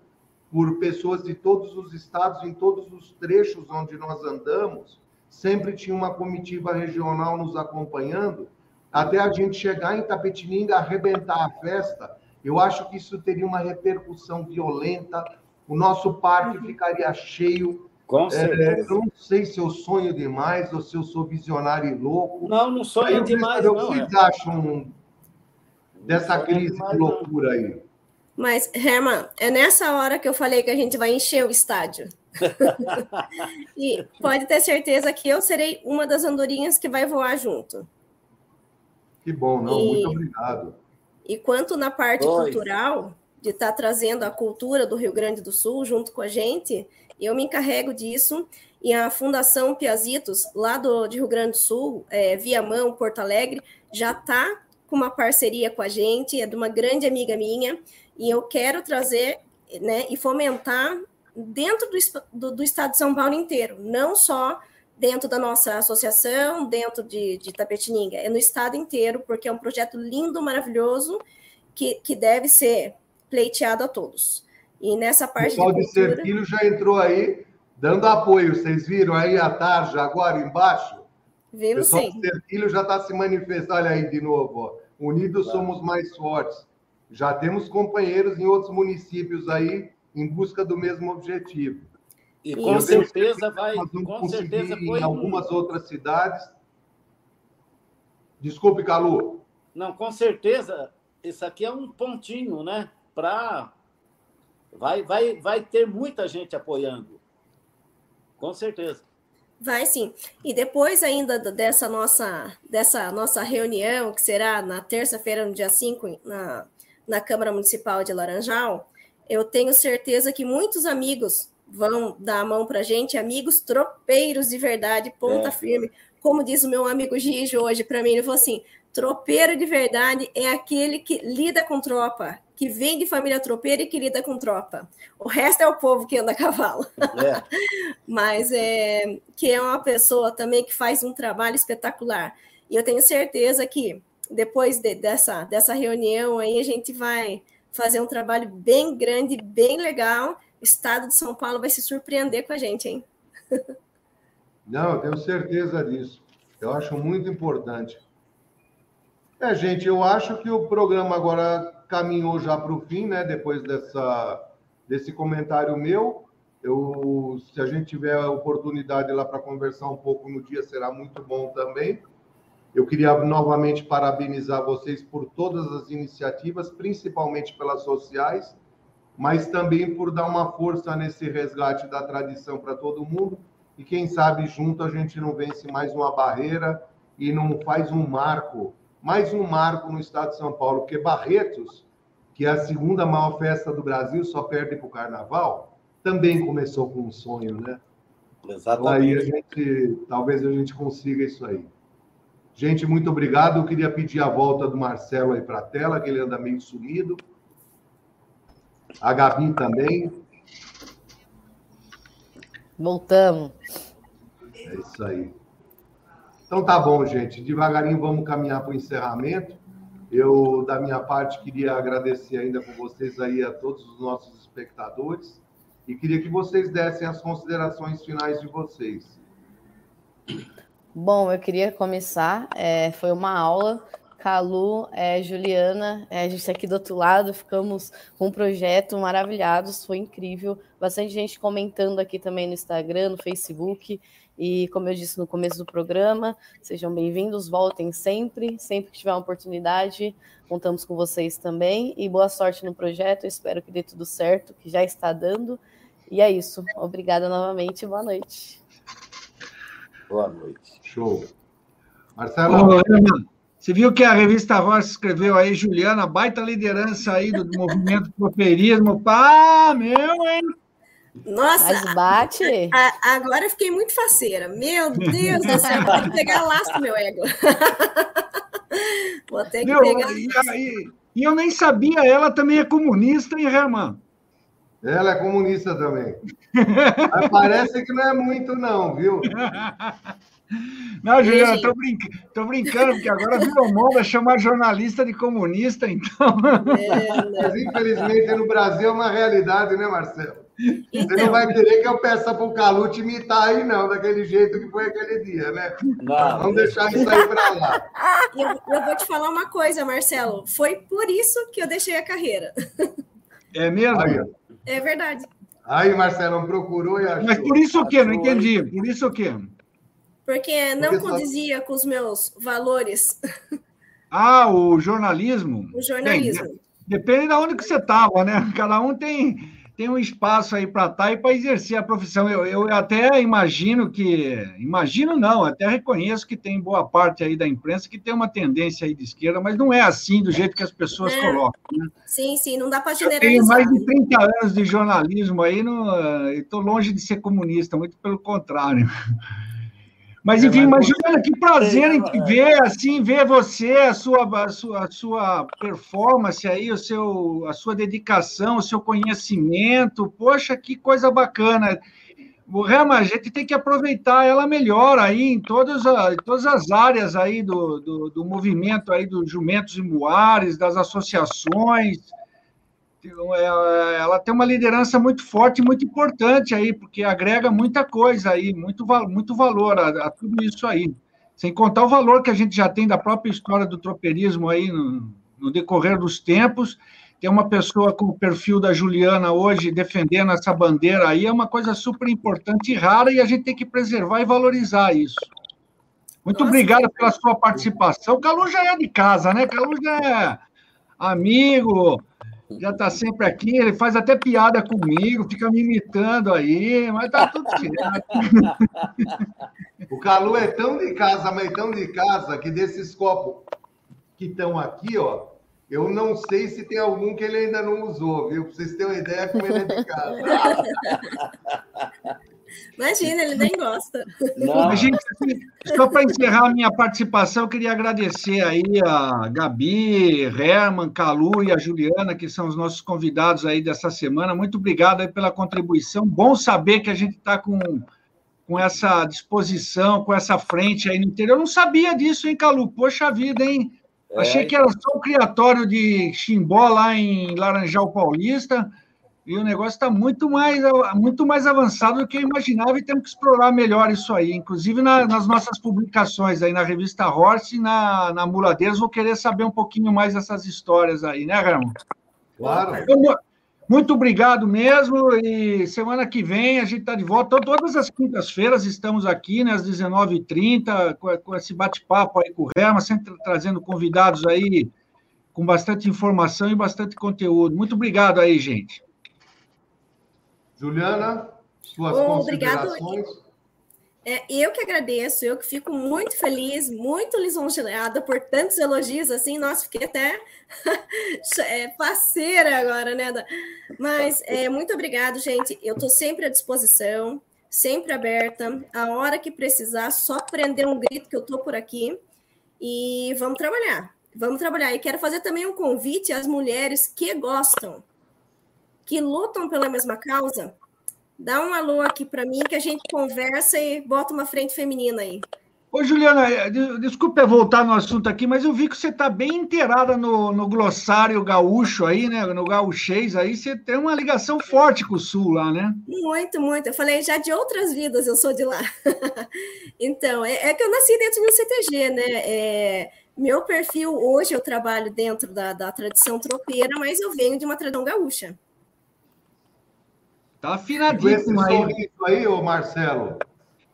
por pessoas de todos os estados, em todos os trechos onde nós andamos, sempre tinha uma comitiva regional nos acompanhando, até a gente chegar em Tapetininga, arrebentar a festa eu acho que isso teria uma repercussão violenta, o nosso parque uhum. ficaria cheio. Com é, certeza. É, eu não sei se eu sonho demais ou se eu sou visionário e louco. Não, não sonho demais, não. O que vocês é. acham dessa crise demais, de loucura aí? Mas, Herman, é nessa hora que eu falei que a gente vai encher o estádio. [laughs] e pode ter certeza que eu serei uma das andorinhas que vai voar junto. Que bom, não, e... muito obrigado. E quanto na parte cultural, de estar tá trazendo a cultura do Rio Grande do Sul junto com a gente, eu me encarrego disso. E a Fundação Piazitos, lá do, de Rio Grande do Sul, é, Viamão, Porto Alegre, já está com uma parceria com a gente, é de uma grande amiga minha, e eu quero trazer né, e fomentar dentro do, do, do estado de São Paulo inteiro, não só dentro da nossa associação, dentro de, de Tapetininga, é no estado inteiro, porque é um projeto lindo, maravilhoso, que, que deve ser pleiteado a todos. E nessa parte. O pessoal de, cultura... de já entrou aí dando apoio. Vocês viram aí a tarja agora embaixo? Vimos sim. O Serquilho já está se manifestando. Olha aí de novo. Ó. Unidos somos mais fortes. Já temos companheiros em outros municípios aí em busca do mesmo objetivo. E com certeza vai, com certeza foi em algumas outras cidades. Desculpe, Calu. Não, com certeza, isso aqui é um pontinho, né? Para vai, vai, vai ter muita gente apoiando. Com certeza. Vai sim. E depois ainda dessa nossa, dessa nossa reunião, que será na terça-feira, no dia 5, na, na Câmara Municipal de Laranjal, eu tenho certeza que muitos amigos vão dar a mão para a gente, amigos tropeiros de verdade, ponta é. firme. Como diz o meu amigo Gijo hoje para mim, ele falou assim: tropeiro de verdade é aquele que lida com tropa, que vem de família tropeira e que lida com tropa. O resto é o povo que anda a cavalo. É. [laughs] Mas é que é uma pessoa também que faz um trabalho espetacular. E eu tenho certeza que depois de, dessa, dessa reunião aí a gente vai fazer um trabalho bem grande, bem legal estado de São Paulo vai se surpreender com a gente, hein? Não, eu tenho certeza disso. Eu acho muito importante. É, gente, eu acho que o programa agora caminhou já para o fim, né? Depois dessa, desse comentário meu. Eu, se a gente tiver a oportunidade lá para conversar um pouco no dia, será muito bom também. Eu queria novamente parabenizar vocês por todas as iniciativas, principalmente pelas sociais mas também por dar uma força nesse resgate da tradição para todo mundo. E quem sabe junto a gente não vence mais uma barreira e não faz um marco, mais um marco no estado de São Paulo, porque Barretos, que é a segunda maior festa do Brasil, só perde para o Carnaval, também começou com um sonho, né? Exatamente. Aí a gente, talvez a gente consiga isso aí. Gente, muito obrigado. Eu queria pedir a volta do Marcelo aí para a tela, que ele anda meio sumido. A Gabi também. Voltamos. É isso aí. Então tá bom, gente. Devagarinho vamos caminhar para o encerramento. Eu, da minha parte, queria agradecer ainda com vocês aí a todos os nossos espectadores e queria que vocês dessem as considerações finais de vocês. Bom, eu queria começar. É, foi uma aula Calu, é, Juliana, é, a gente está aqui do outro lado, ficamos com um projeto maravilhados, foi incrível. Bastante gente comentando aqui também no Instagram, no Facebook. E como eu disse no começo do programa, sejam bem-vindos, voltem sempre, sempre que tiver uma oportunidade, contamos com vocês também. E boa sorte no projeto, eu espero que dê tudo certo, que já está dando. E é isso. Obrigada novamente, boa noite. Boa noite. Show. Marcelo. Oi, você viu que a revista Rocha escreveu aí, Juliana, baita liderança aí do movimento profeirismo. Pá, meu, hein? Nossa, Mas bate. A, agora eu fiquei muito faceira. Meu Deus do céu, vou ter que pegar laço meu ego. Vou ter que meu, pegar. E, e, e, eu nem sabia, ela também é comunista, hein, Herman? Ela é comunista também. Mas parece que não é muito, não, viu? [laughs] Não, Juliana, estou brincando, brincando, porque agora virou moda chamar jornalista de comunista, então. É, Mas, infelizmente, no Brasil é uma realidade, né, Marcelo? Então... Você não vai querer que eu peça para o Calute imitar aí, não, daquele jeito que foi aquele dia, né? Não, Vamos deixar isso aí para lá. Eu, eu vou te falar uma coisa, Marcelo. Foi por isso que eu deixei a carreira. É mesmo? Aí, é verdade. Aí, Marcelo, procurou e achou. Mas por isso o quê? Não entendi. Por isso o quê? Porque não porque condizia só... com os meus valores. [laughs] Ah, o jornalismo? O jornalismo. Bem, depende de onde que você estava, né? [laughs] Cada um tem, tem um espaço aí para estar tá e para exercer a profissão. Eu, eu até imagino que. Imagino não, até reconheço que tem boa parte aí da imprensa que tem uma tendência aí de esquerda, mas não é assim do jeito que as pessoas é. colocam. Né? Sim, sim, não dá para generalizar. Eu tenho mais de 30 anos de jornalismo aí, estou longe de ser comunista, muito pelo contrário. Mas, é, enfim, mas, Juliana, que prazer em te ver, assim, ver você, a sua, a sua, a sua performance aí, o seu, a sua dedicação, o seu conhecimento. Poxa, que coisa bacana. O Rema, a gente tem que aproveitar ela melhor aí em todas, a, em todas as áreas aí do, do, do movimento aí dos jumentos e muares, das associações, ela tem uma liderança muito forte, muito importante aí, porque agrega muita coisa aí, muito, muito valor a, a, tudo isso aí. Sem contar o valor que a gente já tem da própria história do tropeirismo aí no, no decorrer dos tempos. Ter uma pessoa com o perfil da Juliana hoje defendendo essa bandeira aí é uma coisa super importante e rara e a gente tem que preservar e valorizar isso. Muito Nossa, obrigado pela sua participação. O Calu já é de casa, né? Calu já é amigo, já está sempre aqui, ele faz até piada comigo, fica me imitando aí, mas tá tudo [laughs] certo. O Calu é tão de casa, mas tão de casa, que desses copos que estão aqui, ó, eu não sei se tem algum que ele ainda não usou, viu? Para vocês terem uma ideia como ele é de casa. [laughs] Imagina, ele nem gosta. Não. Gente, só para encerrar a minha participação, eu queria agradecer aí a Gabi, Herman, Calu e a Juliana, que são os nossos convidados aí dessa semana. Muito obrigado aí pela contribuição. Bom saber que a gente está com, com essa disposição, com essa frente aí no interior. Eu não sabia disso, hein, Calu? Poxa vida, hein? É, Achei que era só o criatório de Chimbó lá em Laranjal Paulista. E o negócio está muito mais, muito mais avançado do que eu imaginava e temos que explorar melhor isso aí. Inclusive na, nas nossas publicações aí na revista Horse e na, na Muladeiros, vou querer saber um pouquinho mais dessas histórias aí, né, Ramon? Claro. Então, muito obrigado mesmo. E semana que vem a gente está de volta. Todas as quintas-feiras estamos aqui, né, às 19h30, com, com esse bate-papo aí com o Herman, sempre trazendo convidados aí com bastante informação e bastante conteúdo. Muito obrigado aí, gente. Juliana, suas Bom, considerações. Obrigado. É, eu que agradeço, eu que fico muito feliz, muito lisonjeada por tantos elogios, assim, nossa, fiquei até [laughs] é, parceira agora, né? Mas é, muito obrigado, gente. Eu estou sempre à disposição, sempre aberta. A hora que precisar, só prender um grito que eu estou por aqui. E vamos trabalhar. Vamos trabalhar. E quero fazer também um convite às mulheres que gostam que lutam pela mesma causa, dá um alô aqui para mim que a gente conversa e bota uma frente feminina aí. Ô, Juliana, eh, desculpa voltar no assunto aqui, mas eu vi que você está bem inteirada no, no glossário gaúcho aí, né? No gaúchês aí, você tem uma ligação forte com o Sul lá, né? Muito, muito. Eu falei já de outras vidas, eu sou de lá. [laughs] então, é, é, que eu nasci dentro do CTG, né? É, meu perfil, hoje eu trabalho dentro da, da tradição tropeira, mas eu venho de uma tradição gaúcha. Tá afinadíssimo aí. Isso aí, ô Marcelo.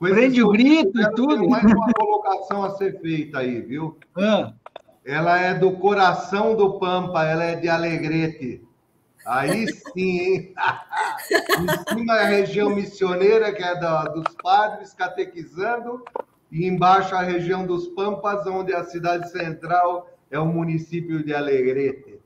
Prende o grito e tudo. mais uma colocação a ser feita aí, viu? Ah. Ela é do coração do Pampa, ela é de Alegrete. Aí sim, hein? [laughs] em cima é a região missioneira, que é da, dos padres catequizando, e embaixo a região dos Pampas, onde a cidade central é o município de Alegrete.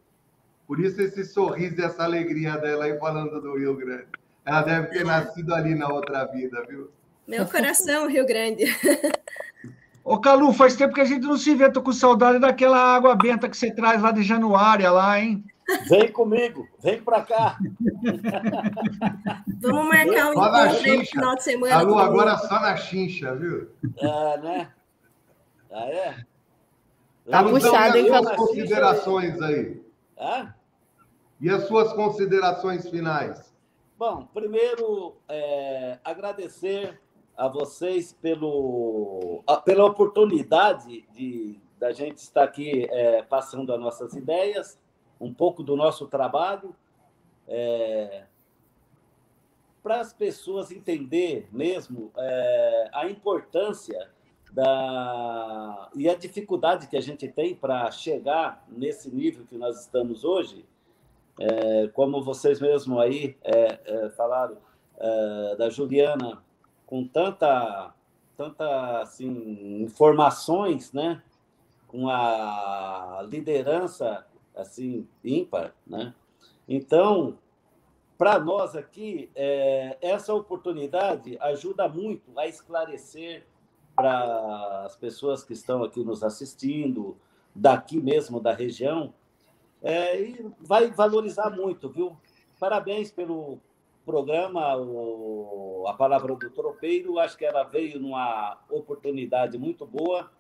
Por isso esse sorriso e essa alegria dela aí falando do Rio Grande. Ela deve ter nascido ali na outra vida, viu? Meu coração, Rio Grande. Ô, Calu, faz tempo que a gente não se vê. Tô com saudade daquela água benta que você traz lá de Januária, lá, hein? Vem comigo, vem para cá. Vamos marcar um encontro no final de semana. Calu, agora só na chincha, viu? É, né? Ah, é? Tá puxado, hein, Calu? considerações aí. Ah? E as suas considerações finais? Bom, primeiro, é, agradecer a vocês pelo, a, pela oportunidade de da gente estar aqui é, passando as nossas ideias, um pouco do nosso trabalho, é, para as pessoas entender mesmo é, a importância da, e a dificuldade que a gente tem para chegar nesse nível que nós estamos hoje, é, como vocês mesmo aí é, é, falaram é, da Juliana, com tanta, tanta assim, informações, né? com a liderança assim ímpar, né? Então, para nós aqui, é, essa oportunidade ajuda muito a esclarecer para as pessoas que estão aqui nos assistindo, daqui mesmo da região, é, e vai valorizar muito, viu? Parabéns pelo programa, o, a palavra do tropeiro. Acho que ela veio numa oportunidade muito boa,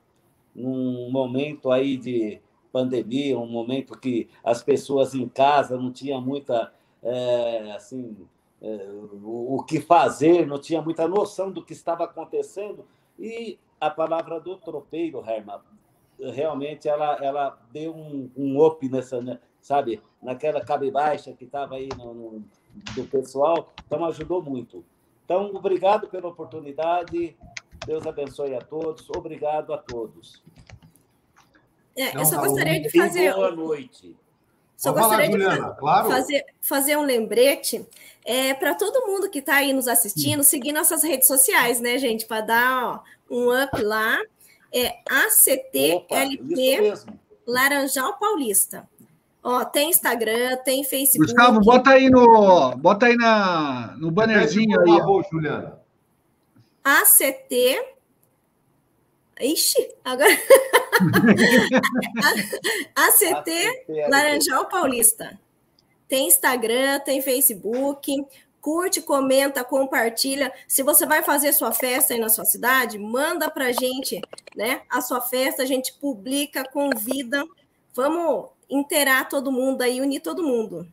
num momento aí de pandemia, um momento que as pessoas em casa não tinham muita, é, assim, é, o, o que fazer, não tinha muita noção do que estava acontecendo. E a palavra do tropeiro, Herman, realmente ela, ela deu um, um up nessa, né? sabe, naquela cabe baixa que estava aí no, no, do pessoal, então ajudou muito. Então, obrigado pela oportunidade, Deus abençoe a todos, obrigado a todos. É, eu só gostaria de fazer. boa noite. Só gostaria falar, de Juliana, claro. fazer, fazer um lembrete é, para todo mundo que está aí nos assistindo, seguir nossas redes sociais, né, gente? Para dar ó, um up lá. É ACTLP. Laranjal Paulista. Ó, tem Instagram, tem Facebook. Gustavo, bota aí no, bota aí na, no bannerzinho aí. ó. favor, Juliana. ACT. Ixi, agora. [laughs] ACT Laranjal Paulista. Tem Instagram, tem Facebook. Curte, comenta, compartilha. Se você vai fazer sua festa aí na sua cidade, manda pra gente, né? A sua festa, a gente publica, convida. Vamos inteirar todo mundo aí, unir todo mundo.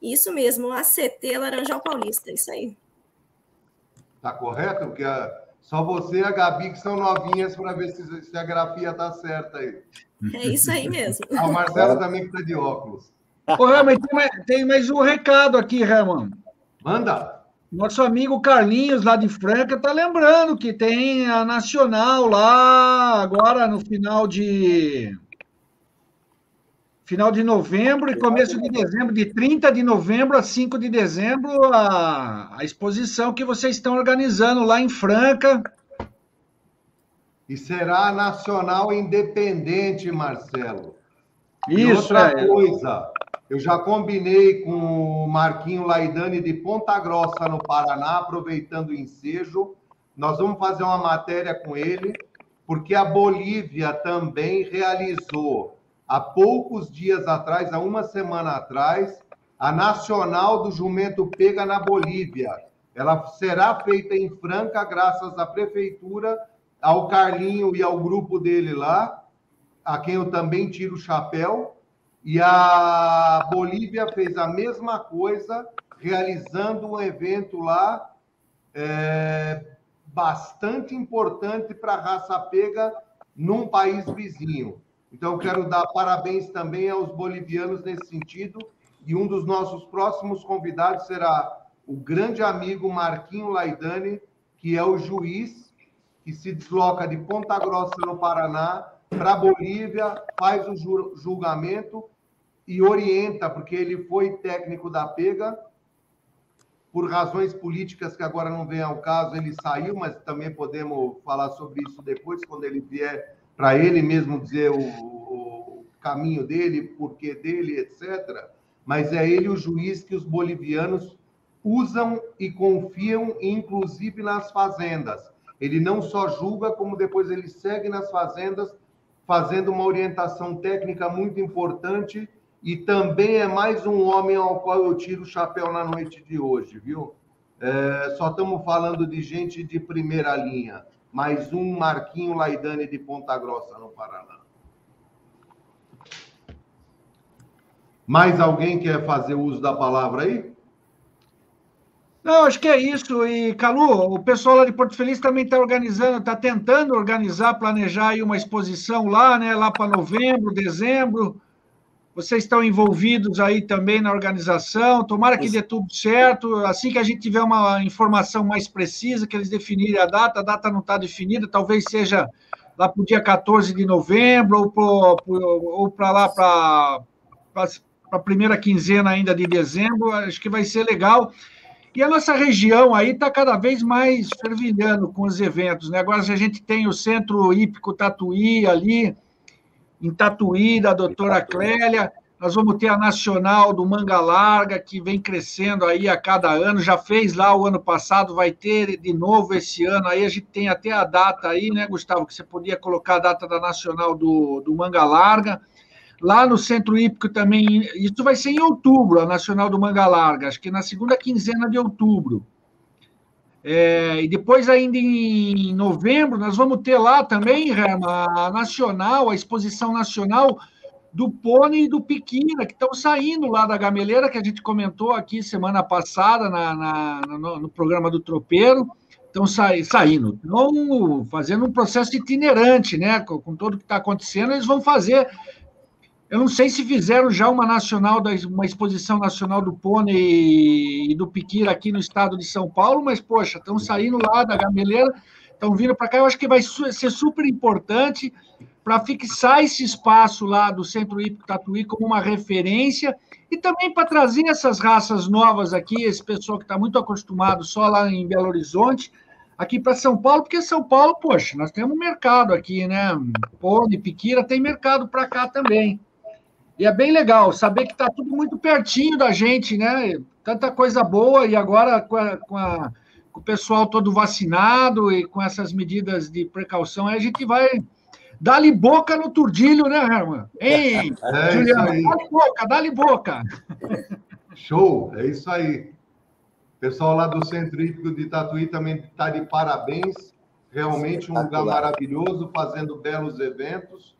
Isso mesmo, ACT Laranjal Paulista, isso aí. Tá correto? Porque a- só você e a Gabi que são novinhas para ver se, se a grafia tá certa aí. É isso aí mesmo. Ah, o Marcelo também que tá de óculos. Ô, Herman, tem mais, tem mais um recado aqui, Herman. Manda. Nosso amigo Carlinhos, lá de Franca, está lembrando que tem a Nacional lá agora no final de. Final de novembro e começo de dezembro, de 30 de novembro a 5 de dezembro, a, a exposição que vocês estão organizando lá em Franca. E será nacional independente, Marcelo. E Isso, outra é. coisa, eu já combinei com o Marquinho Laidani de Ponta Grossa, no Paraná, aproveitando o ensejo. Nós vamos fazer uma matéria com ele, porque a Bolívia também realizou, há poucos dias atrás, há uma semana atrás, a Nacional do Jumento Pega na Bolívia. Ela será feita em Franca, graças à Prefeitura, ao Carlinho e ao grupo dele lá, a quem eu também tiro o chapéu. E a Bolívia fez a mesma coisa, realizando um evento lá é, bastante importante para a raça pega num país vizinho. Então, quero dar parabéns também aos bolivianos nesse sentido. E um dos nossos próximos convidados será o grande amigo Marquinho Laidani, que é o juiz que se desloca de Ponta Grossa, no Paraná, para a Bolívia, faz o ju- julgamento e orienta, porque ele foi técnico da pega, por razões políticas que agora não vem ao caso, ele saiu, mas também podemos falar sobre isso depois, quando ele vier para ele mesmo dizer o, o caminho dele, porquê dele, etc. Mas é ele o juiz que os bolivianos usam e confiam, inclusive nas fazendas. Ele não só julga, como depois ele segue nas fazendas, fazendo uma orientação técnica muito importante e também é mais um homem ao qual eu tiro o chapéu na noite de hoje, viu? É, só estamos falando de gente de primeira linha. Mais um Marquinho Laidani de Ponta Grossa, no Paraná. Mais alguém quer fazer uso da palavra aí? Não, acho que é isso. E, Calu, o pessoal lá de Porto Feliz também está organizando, está tentando organizar, planejar aí uma exposição lá, né? Lá para novembro, dezembro. Vocês estão envolvidos aí também na organização. Tomara que dê tudo certo. Assim que a gente tiver uma informação mais precisa, que eles definirem a data, a data não está definida, talvez seja lá para o dia 14 de novembro, ou para lá para a primeira quinzena ainda de dezembro. Acho que vai ser legal. E a nossa região aí está cada vez mais fervilhando com os eventos. Né? Agora a gente tem o Centro Hípico Tatuí ali, em Tatuí, da doutora Clélia. Nós vamos ter a Nacional do Manga Larga, que vem crescendo aí a cada ano. Já fez lá o ano passado, vai ter de novo esse ano. Aí a gente tem até a data aí, né, Gustavo, que você podia colocar a data da Nacional do, do Manga Larga. Lá no Centro Hípico também, isso vai ser em outubro, a Nacional do Manga Larga, acho que na segunda quinzena de outubro. É, e depois, ainda em novembro, nós vamos ter lá também, Rema, a Nacional, a exposição nacional do pônei e do piquina, que estão saindo lá da gameleira, que a gente comentou aqui semana passada na, na, no, no, programa do Tropeiro. Estão sa, saindo, estão fazendo um processo itinerante, né? Com, com tudo que está acontecendo, eles vão fazer eu não sei se fizeram já uma nacional, uma exposição nacional do pônei e do piquira aqui no estado de São Paulo, mas, poxa, estão saindo lá da gameleira, estão vindo para cá. Eu acho que vai ser super importante para fixar esse espaço lá do Centro Hípico Tatuí como uma referência e também para trazer essas raças novas aqui, esse pessoal que está muito acostumado só lá em Belo Horizonte, aqui para São Paulo, porque São Paulo, poxa, nós temos mercado aqui, né? Pônei, Piquira tem mercado para cá também. E é bem legal saber que está tudo muito pertinho da gente, né? Tanta coisa boa, e agora com, a, com, a, com o pessoal todo vacinado e com essas medidas de precaução, a gente vai Dá-lhe boca no turdilho, né, Herman? Ei, é Juliano, dá-lhe boca, dá-lhe boca. Show, é isso aí. Pessoal lá do Centro Hípico de Tatuí também está de parabéns. Realmente um lugar maravilhoso, fazendo belos eventos.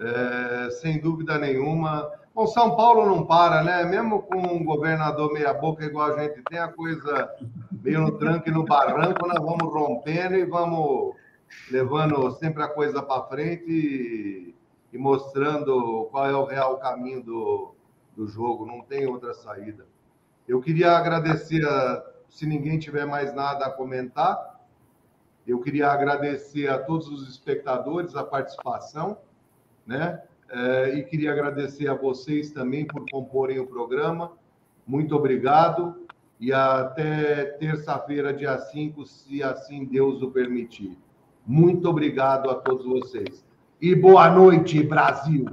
É, sem dúvida nenhuma. Bom, São Paulo não para, né? Mesmo com um governador meia-boca igual a gente tem, a coisa meio no tranco e no barranco, nós vamos rompendo e vamos levando sempre a coisa para frente e, e, mostrando qual é o real caminho do, do jogo, não tem outra saída. Eu queria agradecer, a, se ninguém tiver mais nada a comentar, eu queria agradecer a todos os espectadores a participação, né? É, e queria agradecer a vocês também por comporem o programa. Muito obrigado e até terça-feira, dia 5, se assim Deus o permitir. Muito obrigado a todos vocês. E boa noite, Brasil!